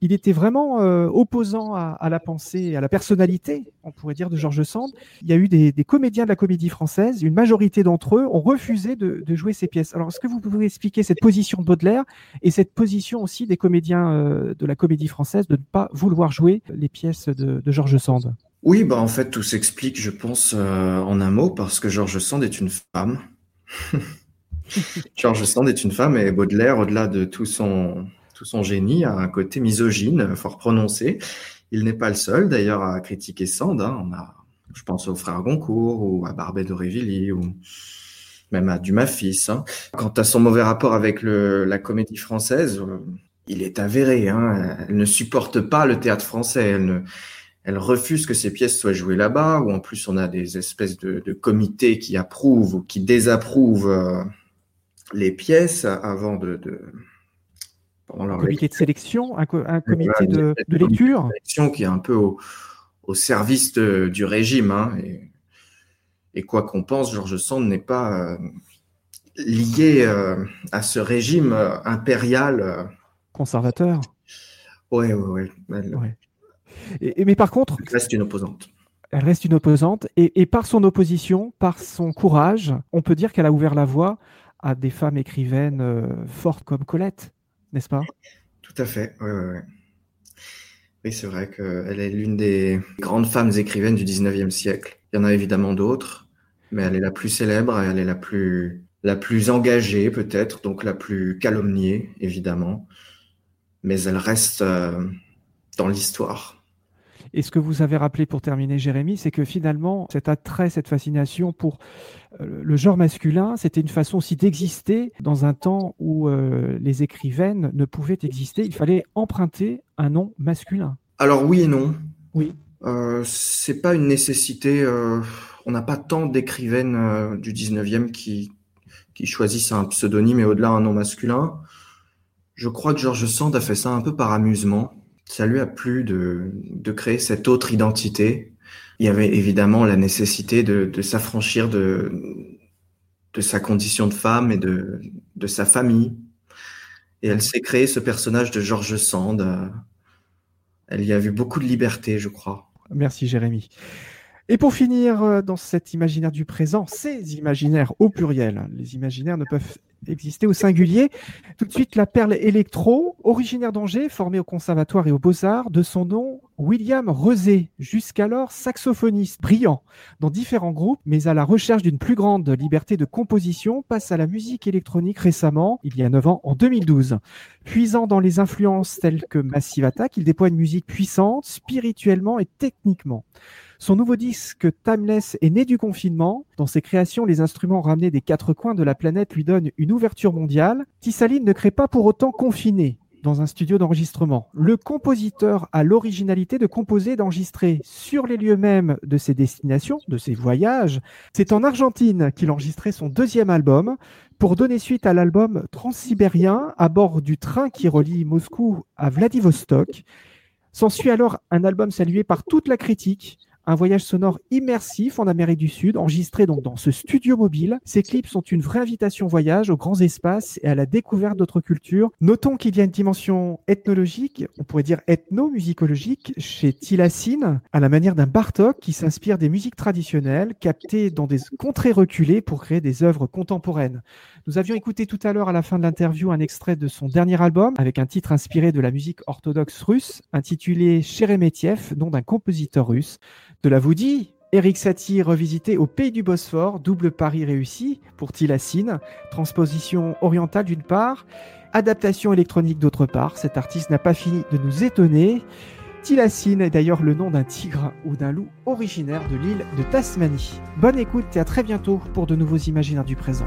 il était vraiment euh, opposant à, la pensée à la personnalité, on pourrait dire, de Georges Sand. Il y a eu des, comédiens de la comédie française, une majorité d'entre eux ont refusé de, jouer ces pièces. Alors, est-ce que vous pouvez expliquer cette position de Baudelaire et cette position aussi des comédiens euh, de la comédie française de ne pas vouloir jouer les pièces de, Georges Sand? Oui, bah en fait, tout s'explique, je pense, euh, en un mot, parce que Georges Sand est une femme. (laughs) Georges Sand est une femme et Baudelaire, au-delà de tout son tout son génie, a un côté misogyne fort prononcé. Il n'est pas le seul d'ailleurs à critiquer Sand. Hein. On a, je pense aux frères Goncourt ou à Barbet d'Aurevilly ou même à Dumas fils. Hein. Quant à son mauvais rapport avec la comédie française, euh, il est avéré. Hein. Elle ne supporte pas le théâtre français. Elle refuse que ses pièces soient jouées là-bas. Ou en plus, on a des espèces de, de comités qui approuvent ou qui désapprouvent euh, les pièces avant de, de un comité de sélection, un, comité de, lecture. sélection qui est un peu au, service du régime. Hein, et, quoi qu'on pense, Georges Sand n'est pas euh, lié euh, à ce régime euh, impérial. Conservateur. Oui, oui, oui. mais par contre. Elle reste une opposante. Elle reste une opposante. et par son opposition, par son courage, on peut dire qu'elle a ouvert la voie à des femmes écrivaines fortes comme Colette n'est-ce pas? Tout à fait, oui, oui, oui. Oui, c'est vrai qu'elle est l'une des grandes femmes écrivaines du 19e siècle. Il y en a évidemment d'autres, mais elle est la plus célèbre elle est la plus la plus engagée peut-être, donc la plus calomniée évidemment, mais elle reste euh, dans l'histoire. Et ce que vous avez rappelé pour terminer, Jérémy, c'est que finalement, cet attrait, cette fascination pour euh, le genre masculin, c'était une façon aussi d'exister dans un temps où euh, les écrivaines ne pouvaient exister. Il fallait emprunter un nom masculin. Alors oui et non. Oui. Euh, c'est pas une nécessité. on n'a pas tant d'écrivaines du 19e qui, qui choisissent un pseudonyme et au-delà un nom masculin. Je crois que George Sand a fait ça un peu par amusement ça lui a plu de, de créer cette autre identité. Il y avait évidemment la nécessité de, s'affranchir de, de sa condition de femme et de, de sa famille. Et elle s'est créée ce personnage de George Sand. Elle y a vu beaucoup de liberté, je crois. Merci Jérémy. Et pour finir, euh, dans cet imaginaire du présent, ces imaginaires au pluriel, les imaginaires ne peuvent exister au singulier. Tout de suite, la perle électro, originaire d'Angers, formée au conservatoire et aux beaux-arts, de son nom William Rezé, jusqu'alors saxophoniste brillant dans différents groupes, mais à la recherche d'une plus grande liberté de composition, passe à la musique électronique récemment, il y a 9 ans, en 2012. Puisant dans les influences telles que Massive Attack, il déploie une musique puissante, spirituellement et techniquement. Son nouveau disque Timeless est né du confinement. Dans ses créations, les instruments ramenés des quatre coins de la planète lui donnent une ouverture mondiale. Tissaline ne crée pas pour autant confiné dans un studio d'enregistrement. Le compositeur a l'originalité de composer et d'enregistrer sur les lieux mêmes de ses destinations, de ses voyages. C'est en Argentine qu'il enregistrait son deuxième album pour donner suite à l'album Transsibérien à bord du train qui relie Moscou à Vladivostok. S'ensuit alors un album salué par toute la critique, un voyage sonore immersif en Amérique du Sud, enregistré donc dans ce studio mobile. Ces clips sont une vraie invitation voyage, aux grands espaces et à la découverte d'autres cultures. Notons qu'il y a une dimension ethnologique, on pourrait dire ethno-musicologique, chez Tilassine, à la manière d'un Bartok qui s'inspire des musiques traditionnelles, captées dans des contrées reculées pour créer des œuvres contemporaines. Nous avions écouté tout à l'heure à la fin de l'interview un extrait de son dernier album avec un titre inspiré de la musique orthodoxe russe intitulé Sheremetyev, nom d'un compositeur russe. De la vous dit, Eric Satie revisité au pays du Bosphore, double pari réussi pour Tilassine, transposition orientale d'une part, adaptation électronique d'autre part. Cet artiste n'a pas fini de nous étonner. Tilassine est d'ailleurs le nom d'un tigre ou d'un loup originaire de l'île de Tasmanie. Bonne écoute et à très bientôt pour de nouveaux imaginaires du présent.